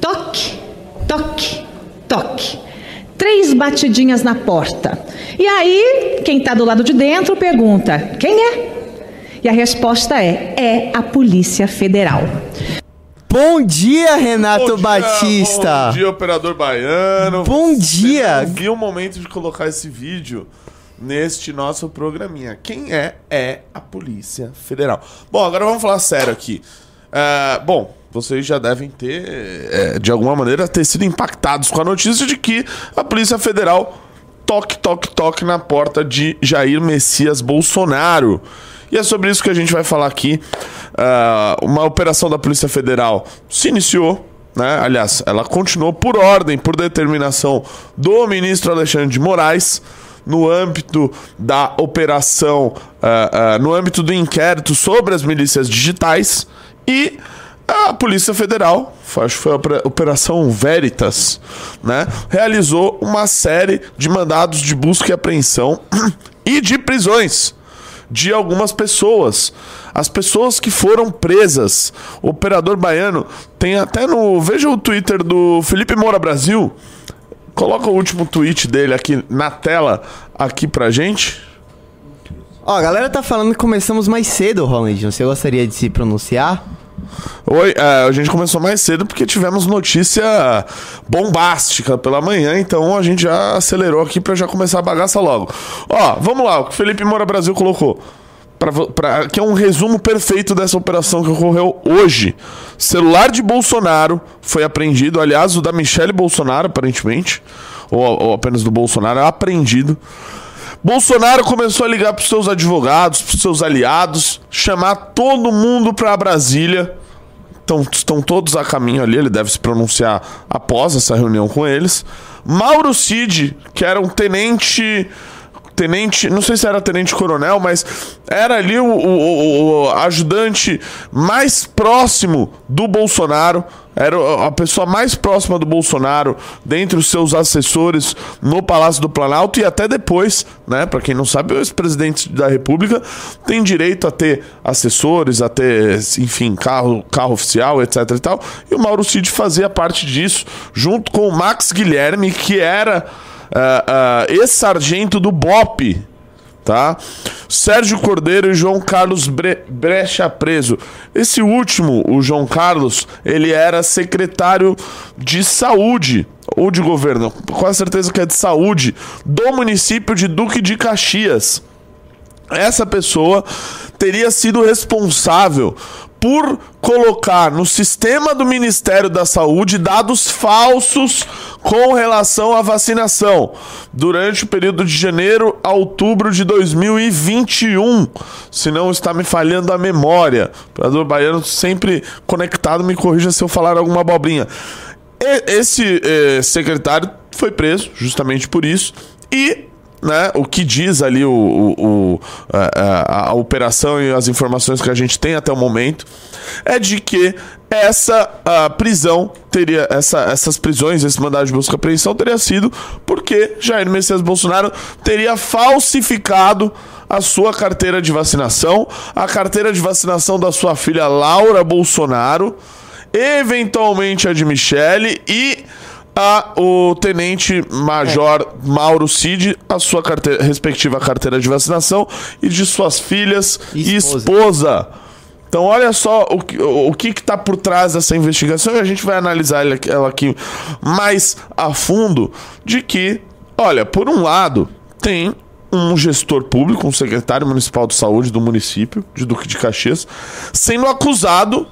Toque, toque, toque. Três batidinhas na porta. E aí, quem está do lado de dentro pergunta: quem é? E a resposta é: é a Polícia Federal. Bom dia, Renato Bom dia, Batista. Bom dia, operador baiano. Bom dia. viu o momento de colocar esse vídeo neste nosso programinha. Quem é? É a Polícia Federal. Bom, agora vamos falar sério aqui. É, bom, vocês já devem ter, é, de alguma maneira, ter sido impactados com a notícia de que a Polícia Federal toque, toque, toque na porta de Jair Messias Bolsonaro. E é sobre isso que a gente vai falar aqui. Ah, uma operação da Polícia Federal se iniciou, né? Aliás, ela continuou por ordem, por determinação do ministro Alexandre de Moraes, no âmbito da operação, ah, ah, no âmbito do inquérito sobre as milícias digitais e a Polícia Federal, acho que foi a opera- Operação Veritas, né? Realizou uma série de mandados de busca e apreensão e de prisões de algumas pessoas. As pessoas que foram presas. O operador baiano tem até no. Veja o Twitter do Felipe Moura Brasil. Coloca o último tweet dele aqui na tela, aqui pra gente. Ó, a galera tá falando que começamos mais cedo, Roland. Você gostaria de se pronunciar? Oi, é, a gente começou mais cedo porque tivemos notícia bombástica pela manhã, então a gente já acelerou aqui pra já começar a bagaça logo. Ó, vamos lá, o que Felipe Moura Brasil colocou. Pra, pra, que é um resumo perfeito dessa operação que ocorreu hoje. Celular de Bolsonaro foi apreendido, aliás, o da Michelle Bolsonaro, aparentemente, ou, ou apenas do Bolsonaro, é apreendido. Bolsonaro começou a ligar para os seus advogados, para os seus aliados, chamar todo mundo para Brasília. Então, estão todos a caminho ali, ele deve se pronunciar após essa reunião com eles. Mauro Cid, que era um tenente. Tenente, não sei se era tenente coronel, mas era ali o, o- o- ajudante mais próximo do Bolsonaro. Era a pessoa mais próxima do Bolsonaro, dentre os seus assessores no Palácio do Planalto e até depois, né? Para quem não sabe, o ex-presidente da República tem direito a ter assessores, a ter, enfim, carro, carro oficial, etc e tal. E o Mauro Cid fazia parte disso, junto com o Max Guilherme, que era ah, ah, ex-sargento do BOP, tá? Sérgio Cordeiro e João Carlos Bre Brecha preso. Esse último, o João Carlos, ele era secretário de saúde ou de governo, com certeza que é de saúde do município de Duque de Caxias. Essa pessoa teria sido responsável por colocar no sistema do Ministério da Saúde dados falsos com relação à vacinação durante o período de janeiro a outubro de 2021. Se não está me falhando a memória. O operador baiano sempre conectado, me corrija se eu falar alguma abobrinha. Esse eh, secretário foi preso justamente por isso e né, o que diz ali o, o- o- a, a- a operação e as informações que a gente tem até o momento é de que essa ah, prisão teria essa, essas prisões, esse mandado de busca e apreensão teria sido porque Jair Messias Bolsonaro teria falsificado a sua carteira de vacinação, a carteira de vacinação da sua filha Laura Bolsonaro, eventualmente a de Michele e a o tenente major Mauro Cid a sua carteira, respectiva carteira de vacinação e de suas filhas e Esposa. esposa. Então olha só o, que- o, que está por trás dessa investigação e a gente vai analisar ela aqui mais a fundo de que, olha, por um lado, tem um gestor público, um secretário municipal de saúde do município de Duque de Caxias, sendo acusado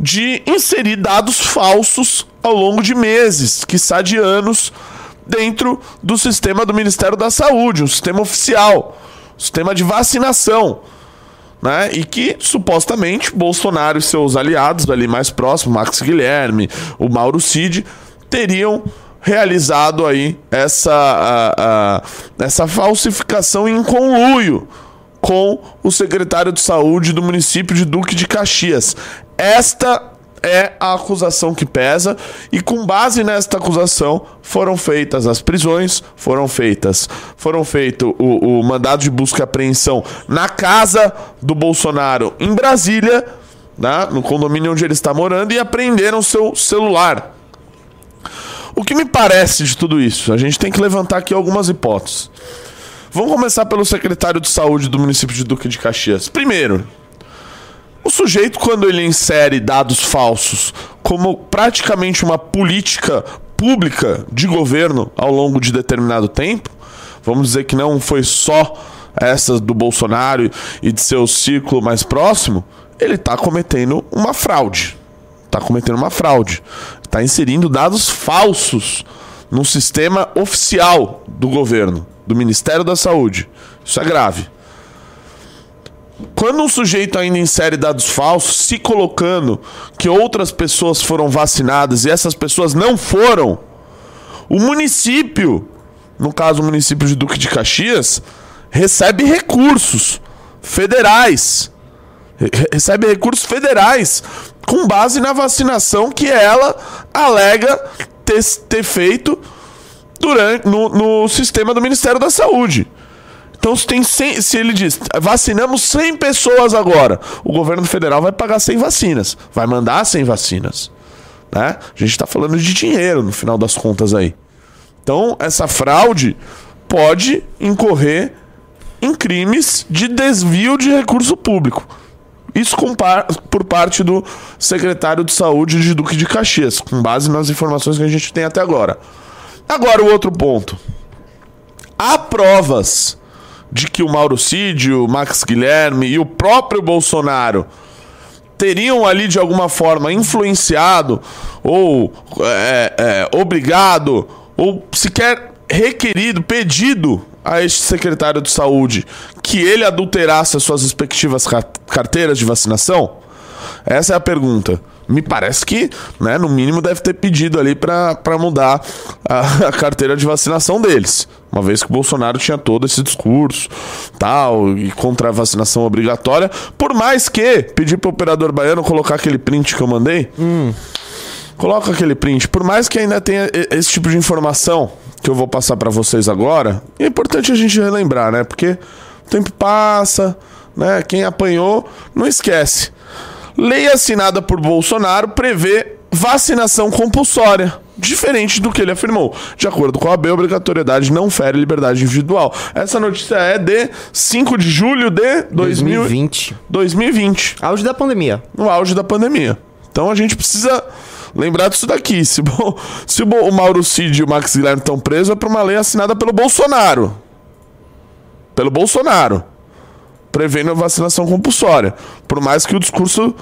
de inserir dados falsos ao longo de meses, quiçá de anos, dentro do sistema do Ministério da Saúde, um sistema oficial, um sistema de vacinação. Né? E que supostamente Bolsonaro e seus aliados ali mais próximos, Max Guilherme, o Mauro Cid, teriam realizado aí essa, a- a- essa falsificação em conluio com o secretário de saúde do município de Duque de Caxias. Esta é a acusação que pesa e com base nesta acusação foram feitas as prisões, foram feitas, foram feito o, o mandado de busca e apreensão na casa do Bolsonaro em Brasília, né, no condomínio onde ele está morando e apreenderam seu celular. O que me parece de tudo isso? A gente tem que levantar aqui algumas hipóteses. Vamos começar pelo secretário de saúde do município de Duque de Caxias. Primeiro, o sujeito, quando ele insere dados falsos como praticamente uma política pública de governo ao longo de determinado tempo, vamos dizer que não foi só essa do Bolsonaro e de seu ciclo mais próximo, ele está cometendo uma fraude. Está cometendo uma fraude. Está inserindo dados falsos no sistema oficial do governo, do Ministério da Saúde. Isso é grave. Quando um sujeito ainda insere dados falsos, se colocando que outras pessoas foram vacinadas e essas pessoas não foram, o município, no caso o município de Duque de Caxias, recebe recursos federais. Recebe recursos federais com base na vacinação que ela alega ter, ter feito durante, no, no sistema do Ministério da Saúde. Então, se, tem 100, se ele diz, vacinamos 100 pessoas agora, o governo federal vai pagar 100 vacinas, vai mandar 100 vacinas. Né? A gente está falando de dinheiro no final das contas aí. Então, essa fraude pode incorrer em crimes de desvio de recurso público. Isso por parte do secretário de saúde de Duque de Caxias, com base nas informações que a gente tem até agora. Agora, o outro ponto. Há provas de que o Mauro Cid, o Max Guilherme e o próprio Bolsonaro teriam ali de alguma forma influenciado ou é, é, obrigado ou sequer requerido, pedido a este secretário de saúde que ele adulterasse as suas respectivas carteiras de vacinação? Essa é a pergunta. Me parece que, né, no mínimo, deve ter pedido ali para mudar a, a, carteira de vacinação deles. Uma vez que o Bolsonaro tinha todo esse discurso, tal, e contra a vacinação obrigatória. Por mais que pedir para o operador baiano colocar aquele print que eu mandei. Hum. Coloca aquele print. Por mais que ainda tenha esse tipo de informação que eu vou passar para vocês agora, é importante a gente relembrar, né? Porque o tempo passa, né? Quem apanhou, não esquece. Lei assinada por Bolsonaro prevê vacinação compulsória, diferente do que ele afirmou. De acordo com a AB, a obrigatoriedade não fere liberdade individual. Essa notícia é de 5 de julho de 2020. 2020. Auge da pandemia. No auge da pandemia. Então a gente precisa lembrar disso daqui. Se, se o Mauro Cid e o Max Guilherme estão presos, é por uma lei assinada pelo Bolsonaro. Pelo Bolsonaro prevendo a vacinação compulsória. Por mais que o discurso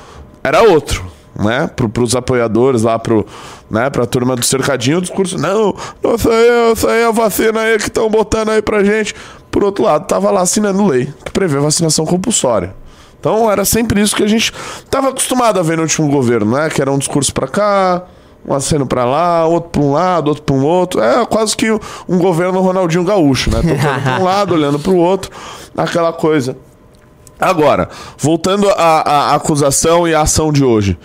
era outro, né? Para os apoiadores lá, pro, né? para a turma do cercadinho, o discurso, não, isso aí, isso aí é a vacina aí que estão botando aí pra gente. Por outro lado, tava lá assinando lei que prevê vacinação compulsória. Então era sempre isso que a gente estava acostumado a ver no último governo, né? Que era um discurso para cá, um aceno para lá, outro para um lado, outro para um outro. É quase que um governo Ronaldinho Gaúcho, né? Tocando para um lado, olhando para o outro, aquela coisa. Agora, voltando à, à acusação e à ação de hoje.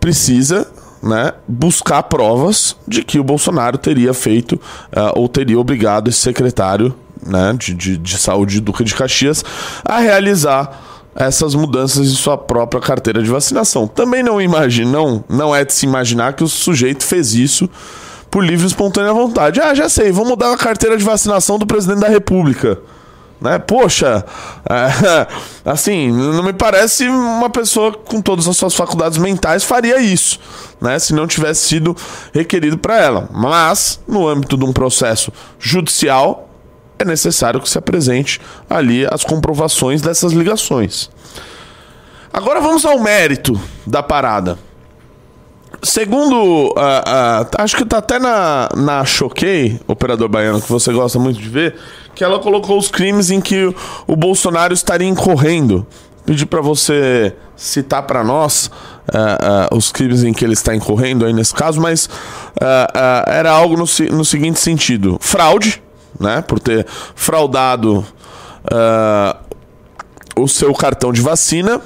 Precisa né, buscar provas de que o Bolsonaro teria feito uh, ou teria obrigado esse secretário né, de, de, de saúde Duque de Caxias a realizar essas mudanças em sua própria carteira de vacinação. Também não imagina, não, não é de se imaginar que o sujeito fez isso por livre e espontânea vontade. Ah, já sei, vou mudar a carteira de vacinação do presidente da República. Né? Poxa, é, assim, não me parece uma pessoa com todas as suas faculdades mentais faria isso, né? Se não tivesse sido requerido para ela. Mas, no âmbito de um processo judicial, é necessário que se apresente ali as comprovações dessas ligações. Agora vamos ao mérito da parada. Segundo, uh, uh, acho que tá até na, na Choquei, operador baiano, que você gosta muito de ver, que ela colocou os crimes em que o Bolsonaro estaria incorrendo. Pedir para você citar para nós uh, os crimes em que ele está incorrendo aí nesse caso, mas era algo no, no seguinte sentido: fraude, né, por ter fraudado o seu cartão de vacina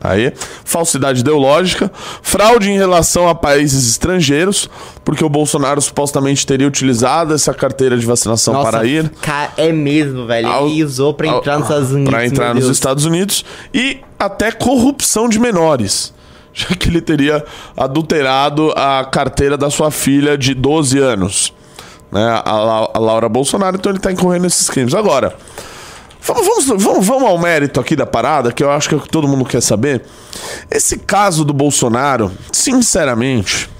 Aí, falsidade ideológica, fraude em relação a países estrangeiros, porque o Bolsonaro supostamente teria utilizado essa carteira de vacinação Nossa, para ir. É mesmo, velho. Ele usou para entrar nos Estados Unidos. Para entrar nos Estados Unidos e até corrupção de menores. já que ele teria adulterado a carteira da sua filha de 12 anos, né? A Laura Bolsonaro, então ele está incorrendo nesses crimes. Agora, vamos, vamos, vamos, ao mérito aqui da parada, que eu acho que é o que todo mundo quer saber. Esse caso do Bolsonaro, sinceramente,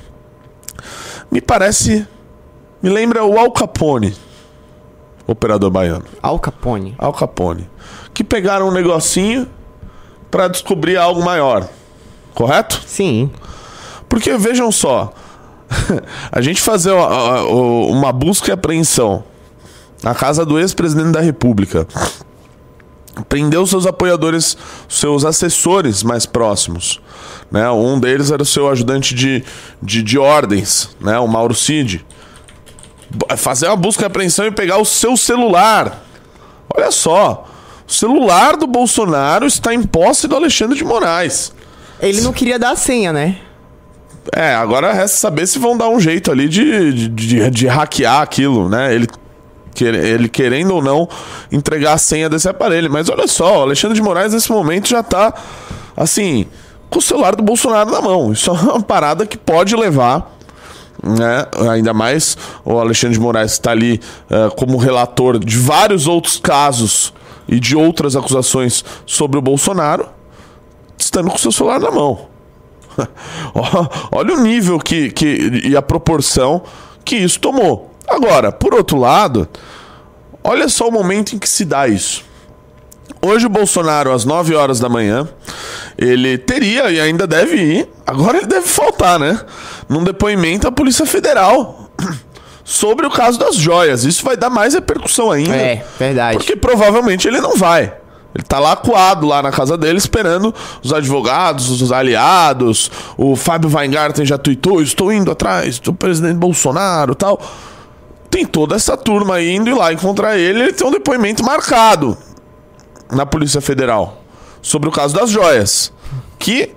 me parece. Me lembra o Al Capone, operador baiano. Al Capone. Al Capone. Que pegaram um negocinho pra descobrir algo maior. Correto? Sim. Porque vejam só, a gente fazer uma busca e apreensão na casa do ex-presidente da República, prendeu seus apoiadores, seus assessores mais próximos. Né? Um deles era o seu ajudante de, de, de ordens, né? o Mauro Cid. B- Fazer uma busca e apreensão e pegar o seu celular. Olha só, o celular do Bolsonaro está em posse do Alexandre de Moraes. Ele não queria dar a senha, né? É, agora resta saber se vão dar um jeito ali de, de, de- de hackear aquilo, né? Ele, ele querendo ou não entregar a senha desse aparelho. Mas olha só, o Alexandre de Moraes nesse momento já tá, assim, com o celular do Bolsonaro na mão. Isso é uma parada que pode levar. Né? Ainda mais o Alexandre de Moraes está ali eh, como relator de vários outros casos e de outras acusações sobre o Bolsonaro, estando com seu celular na mão. Olha o nível que, que e a proporção que isso tomou. Agora, por outro lado, olha só o momento em que se dá isso. Hoje o Bolsonaro, às 9 horas da manhã, ele teria e ainda deve ir, agora ele deve faltar, né? Num depoimento à Polícia Federal sobre o caso das joias. Isso vai dar mais repercussão ainda. É, verdade. Porque provavelmente ele não vai. Ele tá lá coado lá na casa dele, esperando os advogados, os aliados. O Fábio Weingarten já tuitou: estou indo atrás do presidente Bolsonaro tal. Tem toda essa turma aí indo lá encontrar ele. Ele tem um depoimento marcado na Polícia Federal sobre o caso das joias. Que,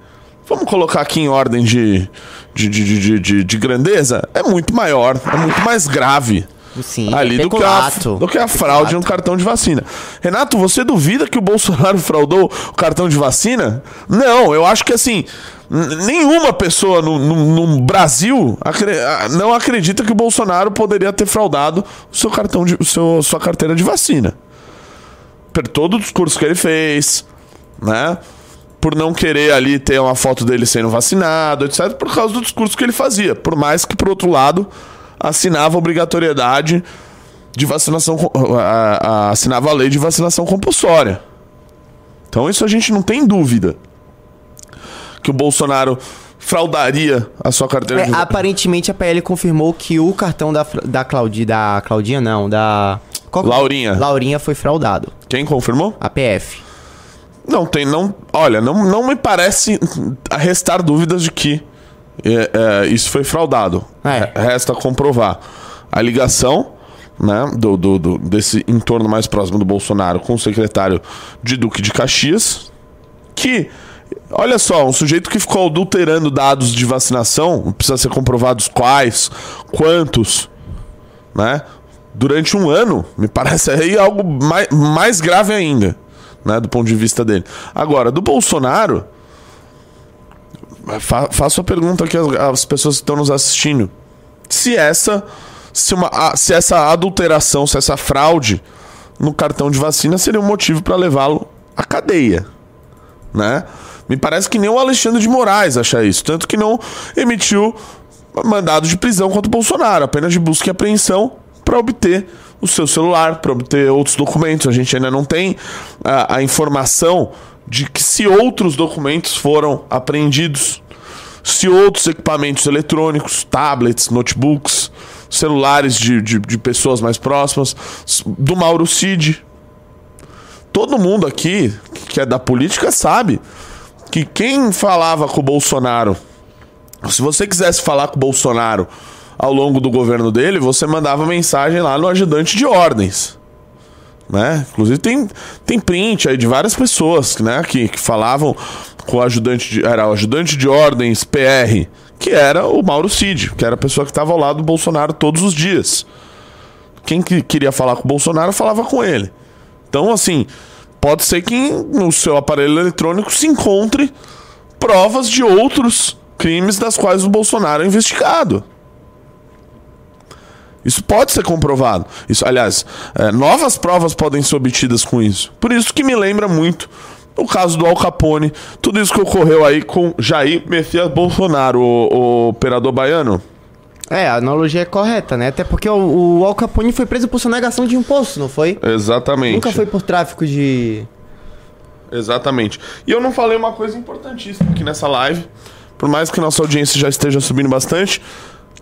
vamos colocar aqui em ordem de, de, de, de, de- de- de grandeza, é muito maior, é muito mais grave Sim. ali do que, a, do que a fraude no cartão de vacina. Renato, você duvida que o Bolsonaro fraudou o cartão de vacina? Não, eu acho que assim. Nenhuma pessoa no, no- no Brasil acre- não acredita que o Bolsonaro poderia ter fraudado o seu cartão de, o seu, sua carteira de vacina. Por todo o discurso que ele fez, né? Por não querer ali ter uma foto dele sendo vacinado, etc., por causa do discurso que ele fazia. Por mais que, por outro lado, assinava obrigatoriedade de vacinação. assinava a lei de vacinação compulsória. Então, isso a gente não tem dúvida. Que o Bolsonaro fraudaria a sua carteira É, de aparentemente a PL confirmou que o cartão da, da Claudinha. Da Claudinha, não, da. qual que- Laurinha. Laurinha foi fraudado. Quem confirmou? A PF. Não tem, não. Olha, não, não me parece restar dúvidas de que é, é, isso foi fraudado. É. Resta comprovar a ligação, né, do, do, do- desse entorno mais próximo do Bolsonaro com o secretário de Duque de Caxias, que, olha só, um sujeito que ficou adulterando dados de vacinação, precisa ser comprovados quais, quantos, né? Durante um ano, me parece aí algo mais, mais grave ainda, né? Do ponto de vista dele. Agora, do Bolsonaro, fa faço a pergunta aqui às, pessoas que estão nos assistindo. Se essa, se, uma, se essa adulteração, se essa fraude no cartão de vacina seria um motivo para levá-lo à cadeia, né? Me parece que nem o Alexandre de Moraes acha isso, tanto que não emitiu mandado de prisão contra o Bolsonaro, apenas de busca e apreensão para obter o seu celular, para obter outros documentos. A gente ainda não tem a, a informação de que se outros documentos foram apreendidos, se outros equipamentos eletrônicos, tablets, notebooks, celulares de, de, de pessoas mais próximas, do Mauro Cid. Todo mundo aqui que é da política sabe que quem falava com o Bolsonaro, se você quisesse falar com o Bolsonaro ao longo do governo dele, você mandava mensagem lá no ajudante de ordens. Né? Inclusive tem, tem print aí de várias pessoas né, que, que falavam com o ajudante de, era o ajudante de ordens PR, que era o Mauro Cid, que era a pessoa que estava ao lado do Bolsonaro todos os dias. Quem que queria falar com o Bolsonaro falava com ele. Então, assim, pode ser que no seu aparelho eletrônico se encontre provas de outros crimes das quais o Bolsonaro é investigado. Isso pode ser comprovado. Isso, aliás, é, novas provas podem ser obtidas com isso. Por isso que me lembra muito o caso do Al Capone, tudo isso que ocorreu aí com Jair Messias Bolsonaro, o, o operador baiano. É, a analogia é correta, né? Até porque o, o Al Capone foi preso por sonegação de imposto, não foi? Exatamente. Nunca foi por tráfico de. Exatamente. E eu não falei uma coisa importantíssima aqui nessa live, por mais que nossa audiência já esteja subindo bastante.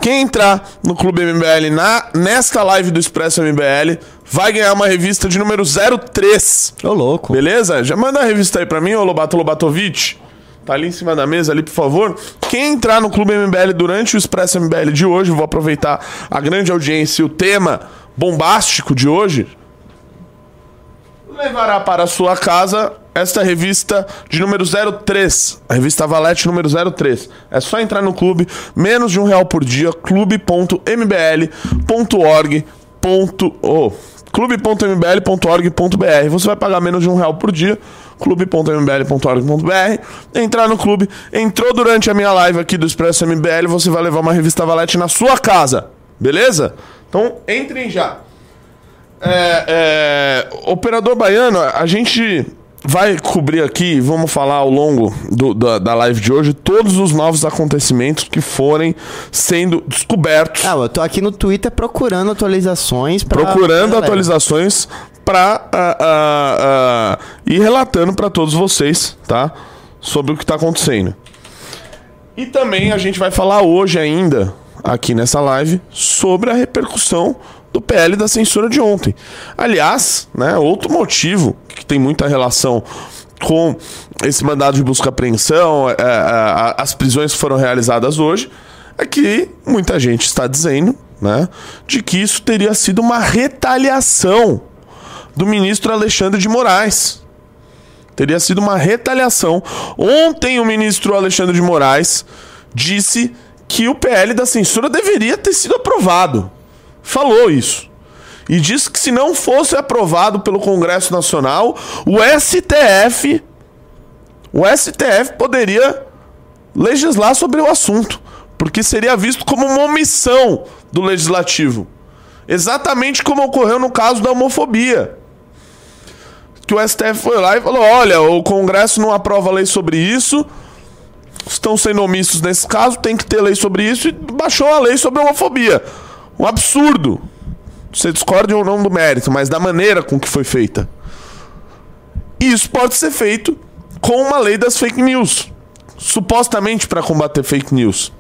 Quem entrar no Clube MBL na, nesta live do Expresso MBL vai ganhar uma revista de número 03. Ô, louco. Beleza? Já manda a revista aí pra mim, ô Lobato Lobatovic. Tá ali em cima da mesa, ali, por favor. Quem entrar no Clube MBL durante o Expresso MBL de hoje, vou aproveitar a grande audiência e o tema bombástico de hoje, levará para sua casa esta revista de número 03, a revista Valete número 03. É só entrar no clube, menos de um real por dia, clube.mbl.org. Oh, clube.mbl.org.br. Você vai pagar menos de um real por dia, clube.mbl.org.br. Entrar no clube, entrou durante a minha live aqui do Expresso MBL, você vai levar uma revista Valete na sua casa, beleza? Então entrem já. É, é, operador baiano, a gente vai cobrir aqui, vamos falar ao longo do, da, da live de hoje, todos os novos acontecimentos que forem sendo descobertos. Ah, eu tô aqui no Twitter procurando atualizações. Pra, procurando pra atualizações para uh, uh, uh, ir relatando para todos vocês, tá? Sobre o que está acontecendo. E também a gente vai falar hoje ainda, aqui nessa live, sobre a repercussão do PL da censura de ontem. Aliás, né, outro motivo que tem muita relação com esse mandado de busca e apreensão, é, é, as prisões que foram realizadas hoje, é que muita gente está dizendo né, de que isso teria sido uma retaliação do ministro Alexandre de Moraes. Teria sido uma retaliação. Ontem o ministro Alexandre de Moraes disse que o PL da censura deveria ter sido aprovado falou isso. E disse que se não fosse aprovado pelo Congresso Nacional, o STF o STF poderia legislar sobre o assunto, porque seria visto como uma omissão do legislativo. Exatamente como ocorreu no caso da homofobia. Que o STF foi lá e falou: olha, o Congresso não aprova lei sobre isso, estão sendo omissos nesse caso, tem que ter lei sobre isso, e baixou a lei sobre a homofobia. Um absurdo. Você discorde ou não do mérito, mas da maneira com que foi feita. Isso pode ser feito com uma lei das fake news, supostamente para combater fake news.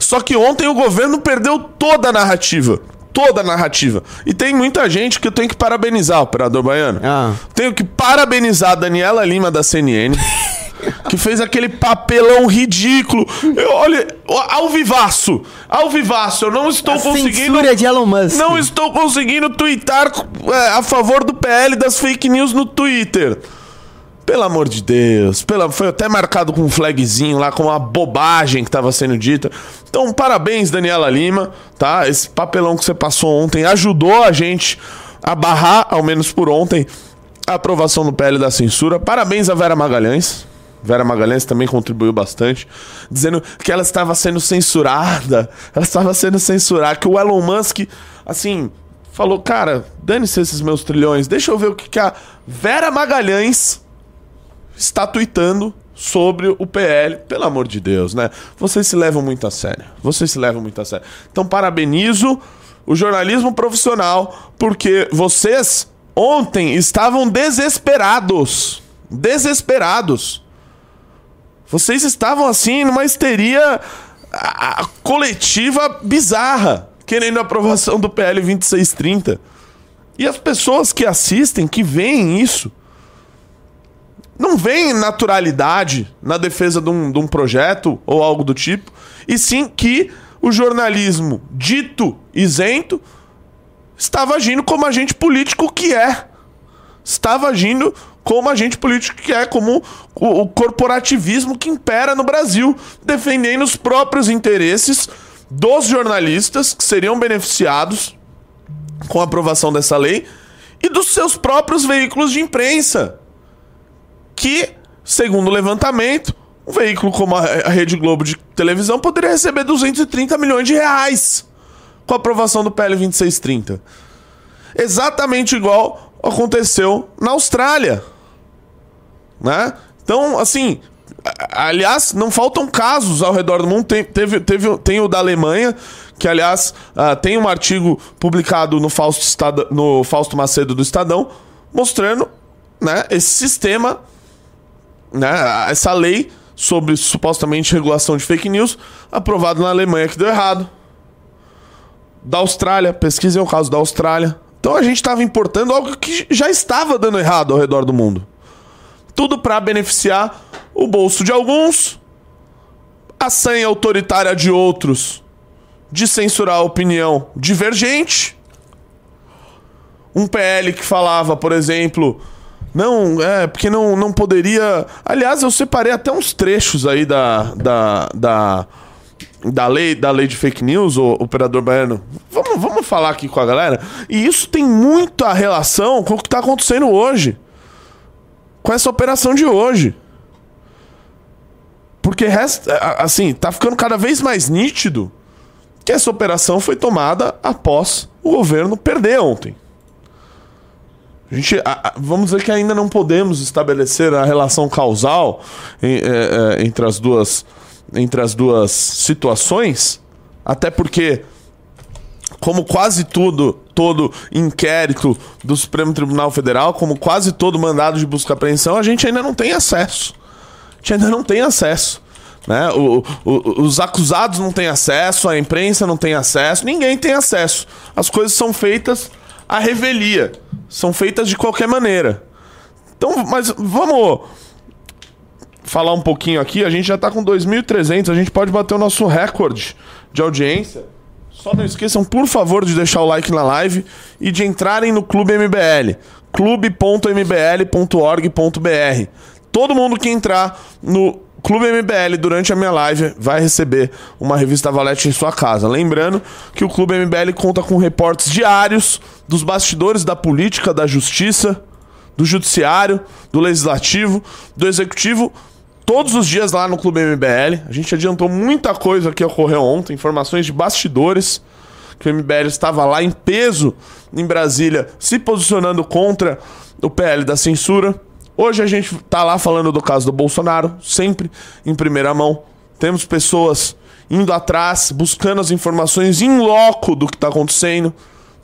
Só que ontem o governo perdeu toda a narrativa. Toda a narrativa. E tem muita gente que eu tenho que parabenizar, operador baiano. Ah. Tenho que parabenizar a Daniela Lima da CNN. que fez aquele papelão ridículo. Eu, olha, ao vivaço, ao vivaço, eu não estou A conseguindo. de Elon Musk. Não estou conseguindo twittar é, a favor do PL das fake news no Twitter. Pelo amor de Deus. Pela, foi até marcado com um flagzinho lá, com uma bobagem que estava sendo dita. Então, parabéns, Daniela Lima, tá? Esse papelão que você passou ontem ajudou a gente a barrar, ao menos por ontem, a aprovação do PL da censura. Parabéns a Vera Magalhães. Vera Magalhães também contribuiu bastante, dizendo que ela estava sendo censurada. Ela estava sendo censurada, que o Elon Musk, assim, falou: cara, dane-se esses meus trilhões, deixa eu ver o que, que a Vera Magalhães está tweetando sobre o PL. Pelo amor de Deus, né? Vocês se levam muito a sério. Vocês se levam muito a sério. Então, parabenizo o jornalismo profissional, porque vocês ontem estavam desesperados. Desesperados. Vocês estavam assim numa histeria a, a, coletiva bizarra, querendo a aprovação do PL 2630. E as pessoas que assistem, que veem isso, não veem naturalidade na defesa de um, de um projeto ou algo do tipo, e sim que o jornalismo dito isento estava agindo como agente político que é. Estava agindo como agente político que é, como o, o corporativismo que impera no Brasil, defendendo os próprios interesses dos jornalistas que seriam beneficiados com a aprovação dessa lei e dos seus próprios veículos de imprensa, que, segundo o levantamento, um veículo como a, Rede Globo de televisão poderia receber 230 milhões de reais com a aprovação do PL 2630. Exatamente igual aconteceu na Austrália. Né? Então, assim, aliás, não faltam casos ao redor do mundo. Tem, teve, teve, tem o da Alemanha, que, aliás, uh, tem um artigo publicado no Fausto, Estado, no Fausto Macedo do Estadão, mostrando né, esse sistema, né, essa lei sobre supostamente regulação de fake news, aprovado na Alemanha que deu errado. Da Austrália, pesquisem o caso da Austrália. Então a gente estava importando algo que já estava dando errado ao redor do mundo. Tudo para beneficiar o bolso de alguns, a senha autoritária de outros, de censurar a opinião divergente. Um PL que falava, por exemplo, não, é, porque não, não poderia. Aliás, eu separei até uns trechos aí da, da, da, da, lei, da lei de fake news, o operador baiano. Vamos, vamos falar aqui com a galera. E isso tem muita relação com o que está acontecendo hoje. Com essa operação de hoje. Porque, resta, assim, tá ficando cada vez mais nítido que essa operação foi tomada após o governo perder ontem. A gente, vamos dizer que ainda não podemos estabelecer a relação causal é, é, entre, as duas, entre as duas situações, até porque, como quase tudo, todo inquérito do Supremo Tribunal Federal, como quase todo mandado de busca e apreensão, a gente ainda não tem acesso. A gente ainda não tem acesso. Né? O, o, os acusados não têm acesso, a imprensa não tem acesso, ninguém tem acesso. As coisas são feitas à revelia são feitas de qualquer maneira. Então, mas vamos falar um pouquinho aqui. A gente já está com 2.300, a gente pode bater o nosso recorde de audiência. Só não esqueçam, por favor, de deixar o like na live e de entrarem no Clube MBL, clube.mbl.org.br. Todo mundo que entrar no Clube MBL durante a minha live vai receber uma revista Valete em sua casa. Lembrando que o Clube MBL conta com reportes diários dos bastidores da política, da justiça, do judiciário, do legislativo, do executivo, todos os dias lá no Clube MBL. A gente adiantou muita coisa que ocorreu ontem, informações de bastidores, que o MBL estava lá em peso em Brasília, se posicionando contra o PL da censura. Hoje a gente tá lá falando do caso do Bolsonaro, sempre em primeira mão. Temos pessoas indo atrás, buscando as informações em loco do que está acontecendo.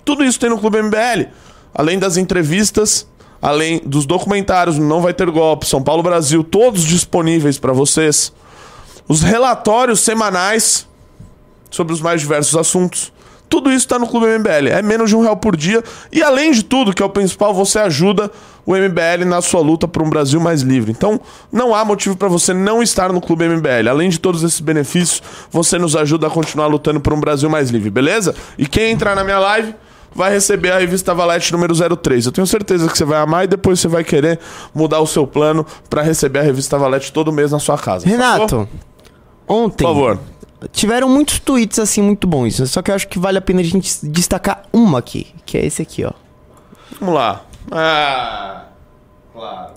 Tudo isso tem no Clube MBL. Além das entrevistas, além dos documentários, não vai ter golpe, São Paulo Brasil, todos disponíveis para vocês. Os relatórios semanais sobre os mais diversos assuntos. Tudo isso está no Clube MBL. É menos de um real por dia. E além de tudo, que é o principal, você ajuda o MBL na sua luta por um Brasil mais livre. Então, não há motivo para você não estar no Clube MBL. Além de todos esses benefícios, você nos ajuda a continuar lutando por um Brasil mais livre, beleza? E quem entrar na minha live vai receber a revista Valete número 03. Eu tenho certeza que você vai amar e depois você vai querer mudar o seu plano para receber a revista Valete todo mês na sua casa. Renato, ontem. Por favor tiveram muitos tweets assim muito bons. Só que eu acho que vale a pena a gente destacar uma aqui, que é esse aqui, ó. Vamos lá. Ah, claro.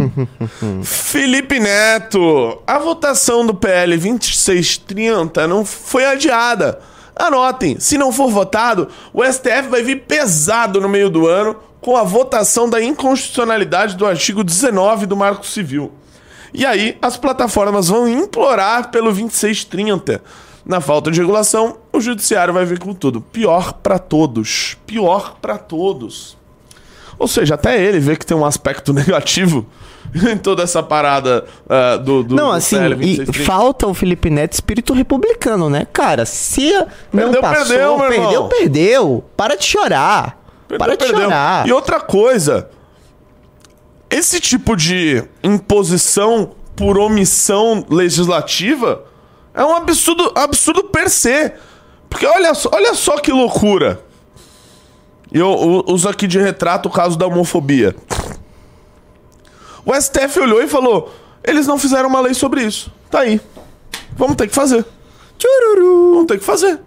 Felipe Neto, a votação do PL 2630 não foi adiada. Anotem, se não for votado, o STF vai vir pesado no meio do ano com a votação da inconstitucionalidade do artigo 19 do Marco Civil. E aí as plataformas vão implorar pelo 2630. Na falta de regulação, o judiciário vai vir com tudo. Pior para todos. Pior para todos. Ou seja, até ele vê que tem um aspecto negativo em toda essa parada uh, do, do. Não, do assim, e falta o Felipe Neto espírito republicano, né? Cara, se não perdeu, passou, perdeu, perdeu, perdeu. Para de chorar. Perdeu, para de perdeu. chorar. E outra coisa, esse tipo de imposição por omissão legislativa é um absurdo, absurdo per se. Porque olha, olha só que loucura. Eu uso aqui de retrato o caso da homofobia. O STF olhou e falou: eles não fizeram uma lei sobre isso. Tá aí. Vamos ter que fazer. Tchururu. Vamos ter que fazer.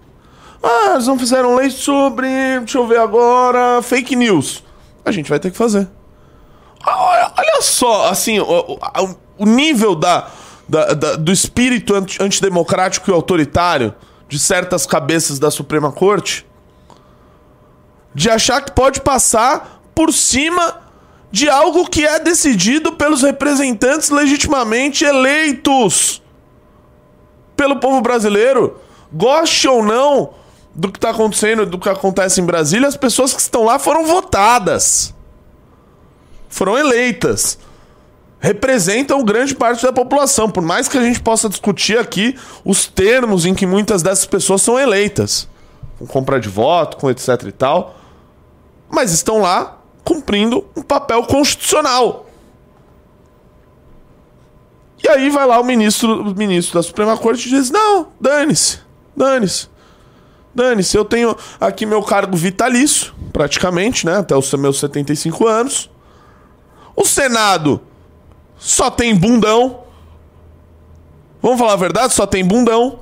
Ah, eles não fizeram lei sobre. Deixa eu ver agora. Fake news. A gente vai ter que fazer. Olha, olha só, assim, o, o, o nível da, da, da, do espírito antidemocrático e autoritário de certas cabeças da Suprema Corte? De achar que pode passar por cima de algo que é decidido pelos representantes legitimamente eleitos pelo povo brasileiro. Goste ou não do que está acontecendo, do que acontece em Brasília, as pessoas que estão lá foram votadas. Foram eleitas. Representam grande parte da população. Por mais que a gente possa discutir aqui os termos em que muitas dessas pessoas são eleitas. Com compra de voto, com etc e tal. Mas estão lá cumprindo um papel constitucional. E aí vai lá o ministro, o ministro da Suprema Corte e diz: não, dane-se, dane-se. Dane-se, eu tenho aqui meu cargo vitalício, praticamente, né? Até os meus 75 anos. O Senado só tem bundão. Vamos falar a verdade? Só tem bundão.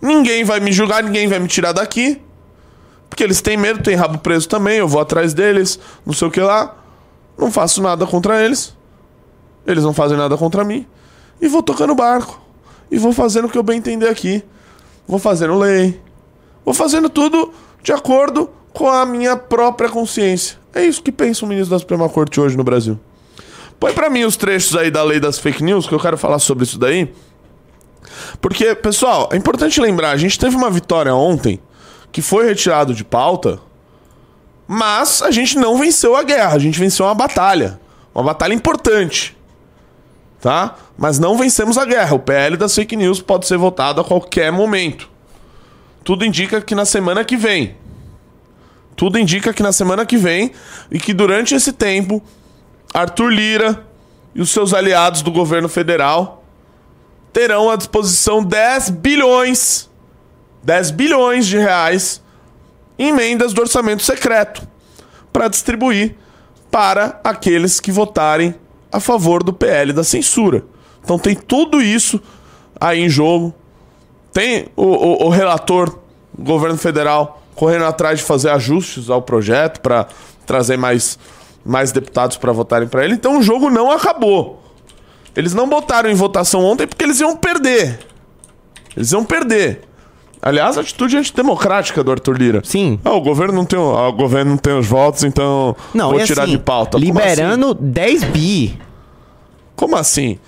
Ninguém vai me julgar, ninguém vai me tirar daqui. Porque eles têm medo, tem rabo preso também, eu vou atrás deles, não sei o que lá. Não faço nada contra eles. Eles não fazem nada contra mim. E vou tocando barco. E vou fazendo o que eu bem entender aqui. Vou fazendo lei. Vou fazendo tudo de acordo com a minha própria consciência. É isso que pensa o ministro da Suprema Corte hoje no Brasil. Põe para mim os trechos aí da lei das fake news, que eu quero falar sobre isso daí. Porque, pessoal, é importante lembrar, a gente teve uma vitória ontem que foi retirado de pauta, mas a gente não venceu a guerra, a gente venceu uma batalha. Uma batalha importante. Tá? Mas não vencemos a guerra. O PL das fake news pode ser votado a qualquer momento. Tudo indica que na semana que vem. Tudo indica que na semana que vem e que durante esse tempo Arthur Lira e os seus aliados do governo federal terão à disposição 10 bilhões 10 bilhões de reais em emendas do orçamento secreto para distribuir para aqueles que votarem a favor do PL da censura. Então tem tudo isso aí em jogo. Tem o, o, o relator, o governo federal, correndo atrás de fazer ajustes ao projeto para trazer mais, mais deputados para votarem para ele. Então o jogo não acabou. Eles não botaram em votação ontem porque eles iam perder. Eles iam perder. Aliás, a atitude antidemocrática do Arthur Lira. Sim. Ah, o governo não tem, ah, o governo não tem os votos, então não, vou tirar assim, de pauta. Liberando assim? 10 bi. Como assim?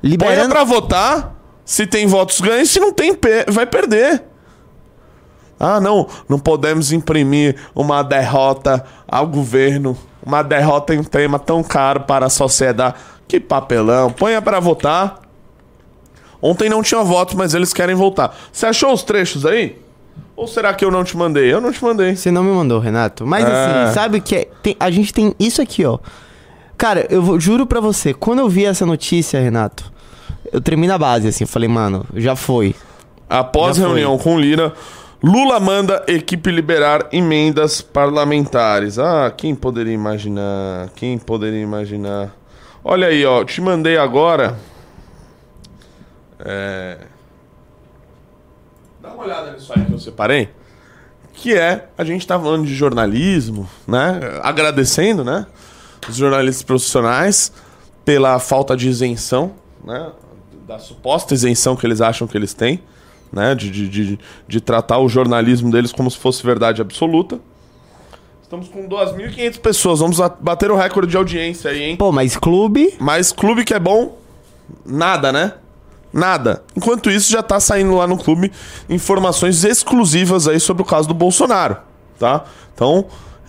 Liberando... Põe pra votar, se tem votos ganhos, se não tem, vai perder. Ah, não, não podemos imprimir uma derrota ao governo, uma derrota em um tema tão caro para a sociedade. Que papelão. Ponha para votar. Ontem não tinha votos, mas eles querem voltar. Você achou os trechos aí? Ou será que eu não te mandei? Eu não te mandei. Você não me mandou, Renato. Mas é. assim, sabe o que é? Tem, a gente tem isso aqui, ó. Cara, eu vou, juro pra você, quando eu vi essa notícia, Renato, eu tremi na base, assim. Eu falei, mano, já foi. Após já reunião foi. com Lira, Lula manda equipe liberar emendas parlamentares. Ah, quem poderia imaginar? Quem poderia imaginar? Olha aí, ó. Te mandei agora. É... Dá uma olhada nisso aí que eu separei. Que é, a gente tá falando de jornalismo, né? Agradecendo, né? Os jornalistas profissionais pela falta de isenção, né? Da suposta isenção que eles acham que eles têm, né? De, de, de, de tratar o jornalismo deles como se fosse verdade absoluta. Estamos com 2.500 pessoas. Vamos bater o recorde de audiência aí, hein? Pô, mas clube. Mas clube que é bom, nada, né? Nada. Enquanto isso, já tá saindo lá no clube informações exclusivas aí sobre o caso do Bolsonaro, tá? Então,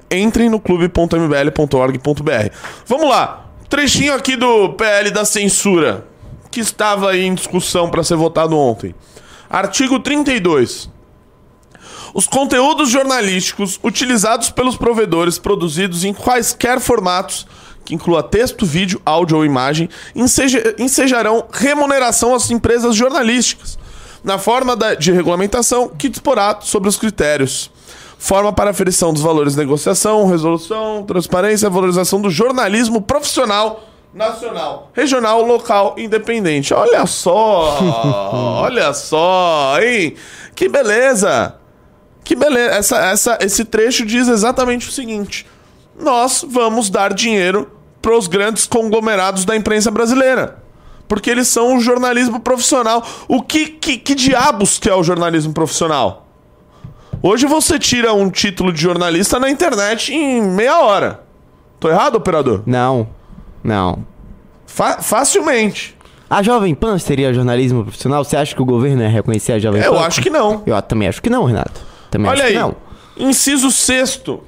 entrem no clube.mbl.org.br. Vamos lá. Trechinho aqui do PL da censura, que estava aí em discussão para ser votado ontem. Artigo 32. Os conteúdos jornalísticos utilizados pelos provedores produzidos em quaisquer formatos que inclua texto, vídeo, áudio ou imagem, ensejarão remuneração às empresas jornalísticas, na forma de regulamentação que disporá sobre os critérios. Forma para aferição dos valores de negociação, resolução, transparência valorização do jornalismo profissional nacional, regional, local, independente. Olha só! olha só, hein? Que beleza! Que beleza! Essa, essa, esse trecho diz exatamente o seguinte: nós vamos dar dinheiro para os grandes conglomerados da imprensa brasileira. Porque eles são o jornalismo profissional. O que, que, que diabos que é o jornalismo profissional? Hoje você tira um título de jornalista na internet em meia hora. Tô errado, operador? Não. Não. Fa- facilmente. A Jovem Pan seria jornalismo profissional? Você acha que o governo ia reconhecer a Jovem Pan? Eu acho que não. Eu também acho que não, Renato. Também Olha acho aí. que não. Inciso sexto.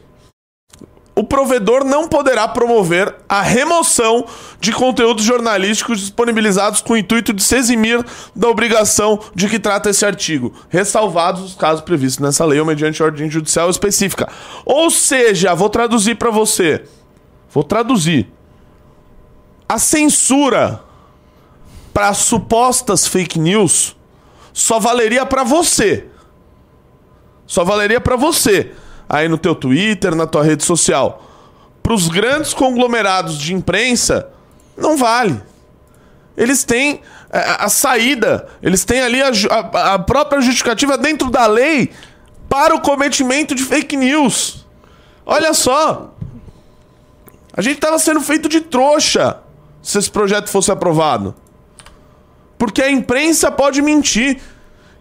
O provedor não poderá promover a remoção de conteúdos jornalísticos disponibilizados com o intuito de se eximir da obrigação de que trata esse artigo, ressalvados os casos previstos nessa lei ou mediante ordem judicial específica. Ou seja, vou traduzir para você. Vou traduzir. A censura para supostas fake news só valeria para você. Só valeria pra você. Aí no teu Twitter, na tua rede social. Pros grandes conglomerados de imprensa, não vale. Eles têm é, a, a saída, eles têm ali a, a- a própria justificativa dentro da lei para o cometimento de fake news. Olha só. A gente tava sendo feito de trouxa se esse projeto fosse aprovado. Porque a imprensa pode mentir.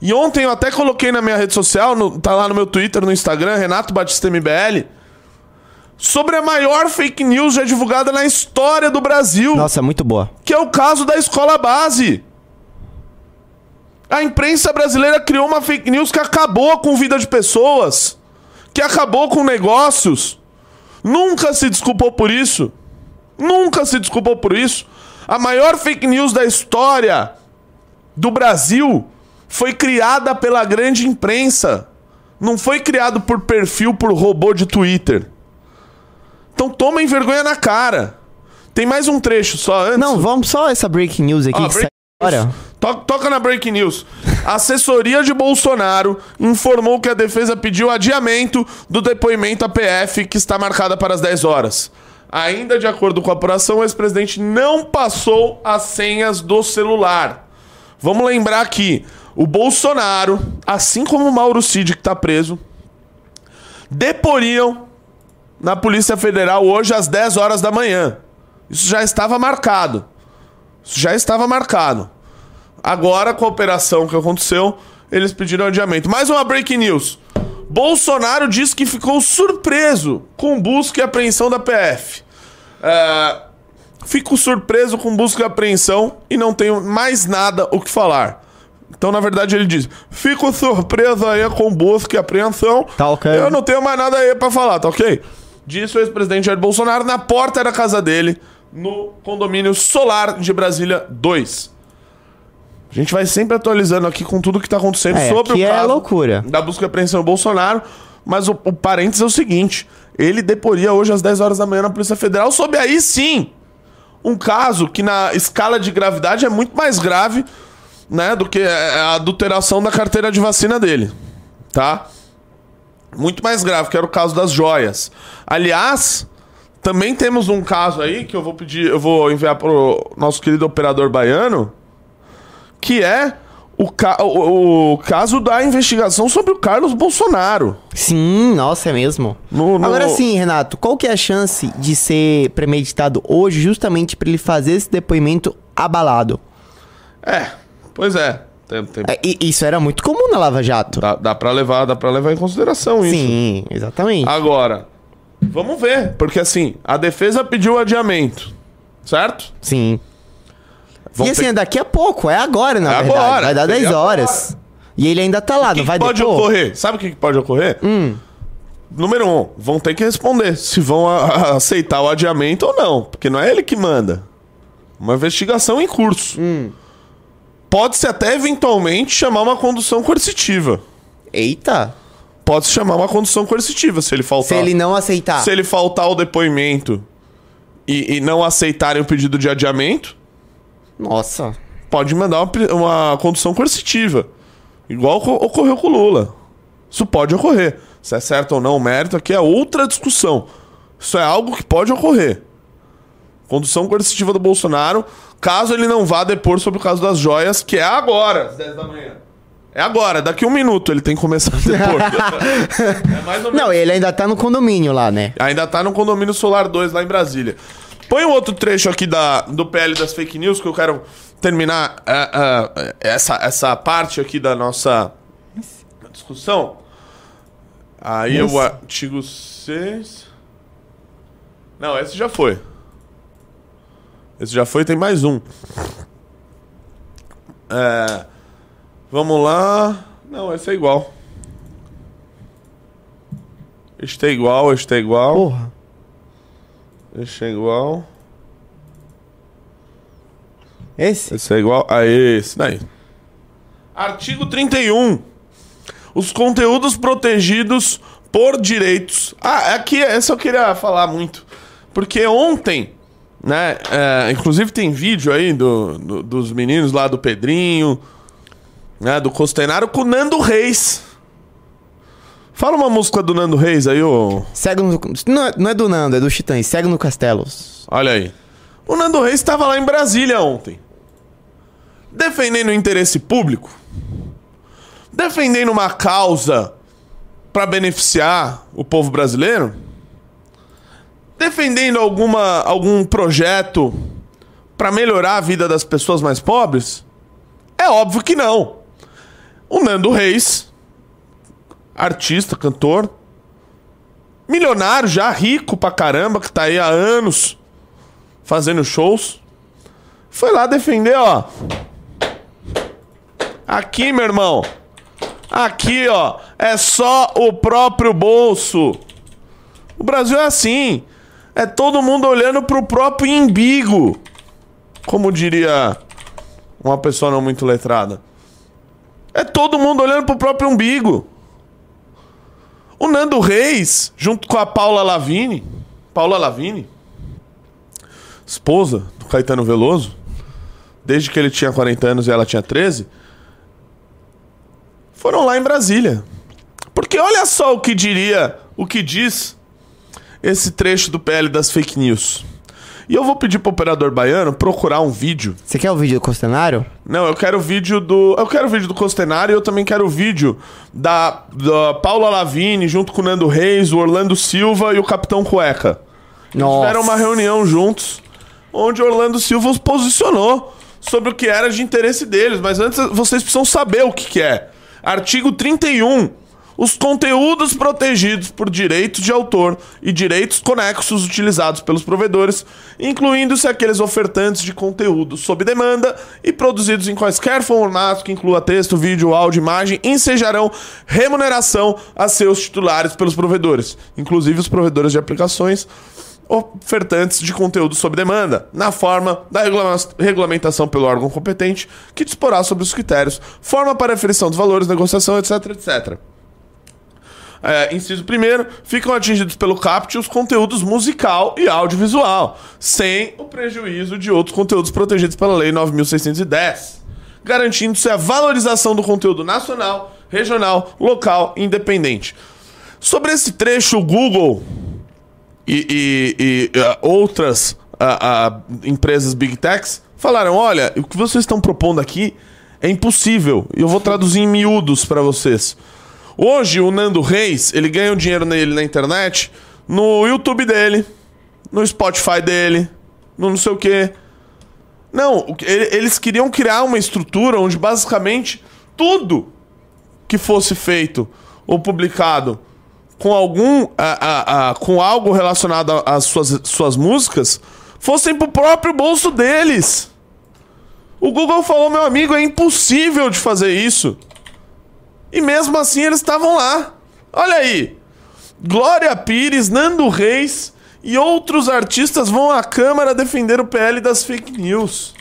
E ontem eu até coloquei na minha rede social, no- tá lá no meu Twitter, no Instagram, Renato Batista MBL, sobre a maior fake news já divulgada na história do Brasil, Nossa, muito boa. que é o caso da escola base. A imprensa brasileira criou uma fake news que acabou com vida de pessoas, que acabou com negócios. Nunca se desculpou por isso. Nunca se desculpou por isso. A maior fake news da história do Brasil foi criada pela grande imprensa. Não foi criado por perfil, por robô de Twitter. Então tomem vergonha na cara. Tem mais um trecho só antes. Não, vamos só essa breaking news aqui Ah, que breaking sai agora. To- Toca na Breaking News. A assessoria de Bolsonaro informou que a defesa pediu adiamento do depoimento à PF, que está marcada para as 10 horas. Ainda de acordo com a apuração, o ex-presidente não passou as senhas do celular. Vamos lembrar aqui: o Bolsonaro, assim como o Mauro Cid, que está preso, deporiam na Polícia Federal hoje às 10 horas da manhã. Isso já estava marcado. Isso já estava marcado. Agora, com a operação que aconteceu, eles pediram adiamento. Mais uma breaking news. Bolsonaro disse que ficou surpreso com busca e apreensão da PF. É, fico surpreso com busca e apreensão e não tenho mais nada o que falar. Então, na verdade, ele diz: Fico surpreso aí com busca e apreensão. Tá ok. Eu não tenho mais nada aí pra falar, tá ok? Disse o ex-presidente Jair Bolsonaro na porta da casa dele, no condomínio solar de Brasília 2. A gente vai sempre atualizando aqui com tudo que tá acontecendo É, sobre o é caso loucura. da busca e apreensão do Bolsonaro. Mas o, o parênteses é o seguinte: ele deporia hoje às 10 horas da manhã na Polícia Federal sobre aí sim um caso que na escala de gravidade é muito mais grave, né, do que a adulteração da carteira de vacina dele, tá? Muito mais grave, que era o caso das joias. Aliás, também temos um caso aí que eu vou pedir, eu vou enviar pro nosso querido operador baiano, que é o, ca- o- o caso da investigação sobre o Carlos Bolsonaro. Sim, nossa, é mesmo. No- no- Agora sim, Renato, qual que é a chance de ser premeditado hoje justamente pra ele fazer esse depoimento abalado? É, pois é. Tem- tem- É, e- isso era muito comum na Lava Jato. dá, dá pra levar, dá pra levar em consideração isso. Sim, exatamente. Agora, vamos ver, porque assim, a defesa pediu adiamento, certo? Sim. Vão e assim, ter- é daqui a pouco, é agora, na É verdade. agora, vai dar seria 10 horas. E ele ainda tá lá, O não que, vai que pode depor? ocorrer? Sabe o que, que pode ocorrer? Hum. Número um, vão ter que responder se vão a- a- aceitar o adiamento ou não, porque não é ele que manda. Uma investigação em curso. Hum. Pode-se até eventualmente chamar uma condução coercitiva. Eita. Pode-se chamar uma condução coercitiva se ele faltar. Se ele não aceitar. Se ele faltar o depoimento e, e não aceitarem o pedido de adiamento, Nossa. pode mandar uma, uma condução coercitiva. Igual oco- ocorreu com o Lula. Isso pode ocorrer. Se é certo ou não o mérito, aqui é outra discussão. Isso é algo que pode ocorrer. Condução coercitiva do Bolsonaro, caso ele não vá depor sobre o caso das joias, que é agora, às 10 da manhã. É agora, daqui um minuto ele tem que começar a depor. é mais ou menos Não, ele ainda tá no condomínio lá, né? Ainda tá no condomínio Solar 2 lá em Brasília. Põe um outro trecho aqui da, do PL das fake news que eu quero terminar uh, uh, essa, essa parte aqui da nossa discussão. Aí o artigo 6. Não, esse já foi. Esse já foi, tem mais um. É, vamos lá. Não, esse é igual. Este é igual, este é igual. Porra. Este é igual. Esse? Esse é igual a esse daí. Artigo 31. Os conteúdos protegidos por direitos. Ah, aqui essa eu queria falar muito. Porque ontem, né? É, inclusive tem vídeo aí do, do, dos meninos lá do Pedrinho, né? Do Costenaro com o Nando Reis. Fala uma música do Nando Reis aí, ô. Segue no... não, é, não é do Nando, é do Titãs. Segue no Castelos. Olha aí. O Nando Reis estava lá em Brasília ontem. Defendendo o interesse público. Defendendo uma causa para beneficiar o povo brasileiro. Defendendo alguma, algum projeto para melhorar a vida das pessoas mais pobres? É óbvio que não. O Nando Reis artista, cantor, milionário já, rico pra caramba, que tá aí há anos fazendo shows. Foi lá defender, ó. Aqui, meu irmão. Aqui, ó. É só o próprio bolso. O Brasil é assim. É todo mundo olhando pro próprio embigo. Como diria uma pessoa não muito letrada. É todo mundo olhando pro próprio umbigo. O Nando Reis, junto com a Paula Lavini, Paula Lavini, esposa do Caetano Veloso, desde que ele tinha 40 anos e ela tinha 13, foram lá em Brasília. Porque olha só o que diria, o que diz esse trecho do PL das fake news. E eu vou pedir pro operador baiano procurar um vídeo. Você quer o vídeo do Costenário? Não, eu quero o vídeo do. Eu quero o vídeo do Costenário e eu também quero o vídeo da, da Paula Lavini junto com o Nando Reis, o Orlando Silva e o Capitão Cueca. Nossa. Tiveram uma reunião juntos, onde Orlando Silva os posicionou sobre o que era de interesse deles. Mas antes vocês precisam saber o que, que é. Artigo 31 os conteúdos protegidos por direitos de autor e direitos conexos utilizados pelos provedores, incluindo-se aqueles ofertantes de conteúdo sob demanda e produzidos em quaisquer formato que inclua texto, vídeo, áudio, imagem, ensejarão remuneração a seus titulares pelos provedores, inclusive os provedores de aplicações ofertantes de conteúdo sob demanda, na forma da regulamentação pelo órgão competente, que disporá sobre os critérios, forma para aferição dos valores, negociação, etc, etc. É, inciso primeiro, ficam atingidos pelo CAPT os conteúdos musical e audiovisual, sem o prejuízo de outros conteúdos protegidos pela Lei 9.610, garantindo-se a valorização do conteúdo nacional, regional, local e independente. Sobre esse trecho, o Google e, e, e uh, outras uh, uh, empresas Big Techs falaram: olha, o que vocês estão propondo aqui é impossível. Eu vou traduzir em miúdos para vocês. Hoje, o Nando Reis, ele ganha o dinheiro nele na internet no YouTube dele, no Spotify dele, no não sei o quê. Não, eles queriam criar uma estrutura onde basicamente tudo que fosse feito ou publicado com algum a, a, a, com algo relacionado às suas, suas músicas fossem pro próprio bolso deles. O Google falou, meu amigo, é impossível de fazer isso. E mesmo assim eles estavam lá. Olha aí. Glória Pires, Nando Reis e outros artistas vão à Câmara defender o PL das fake news.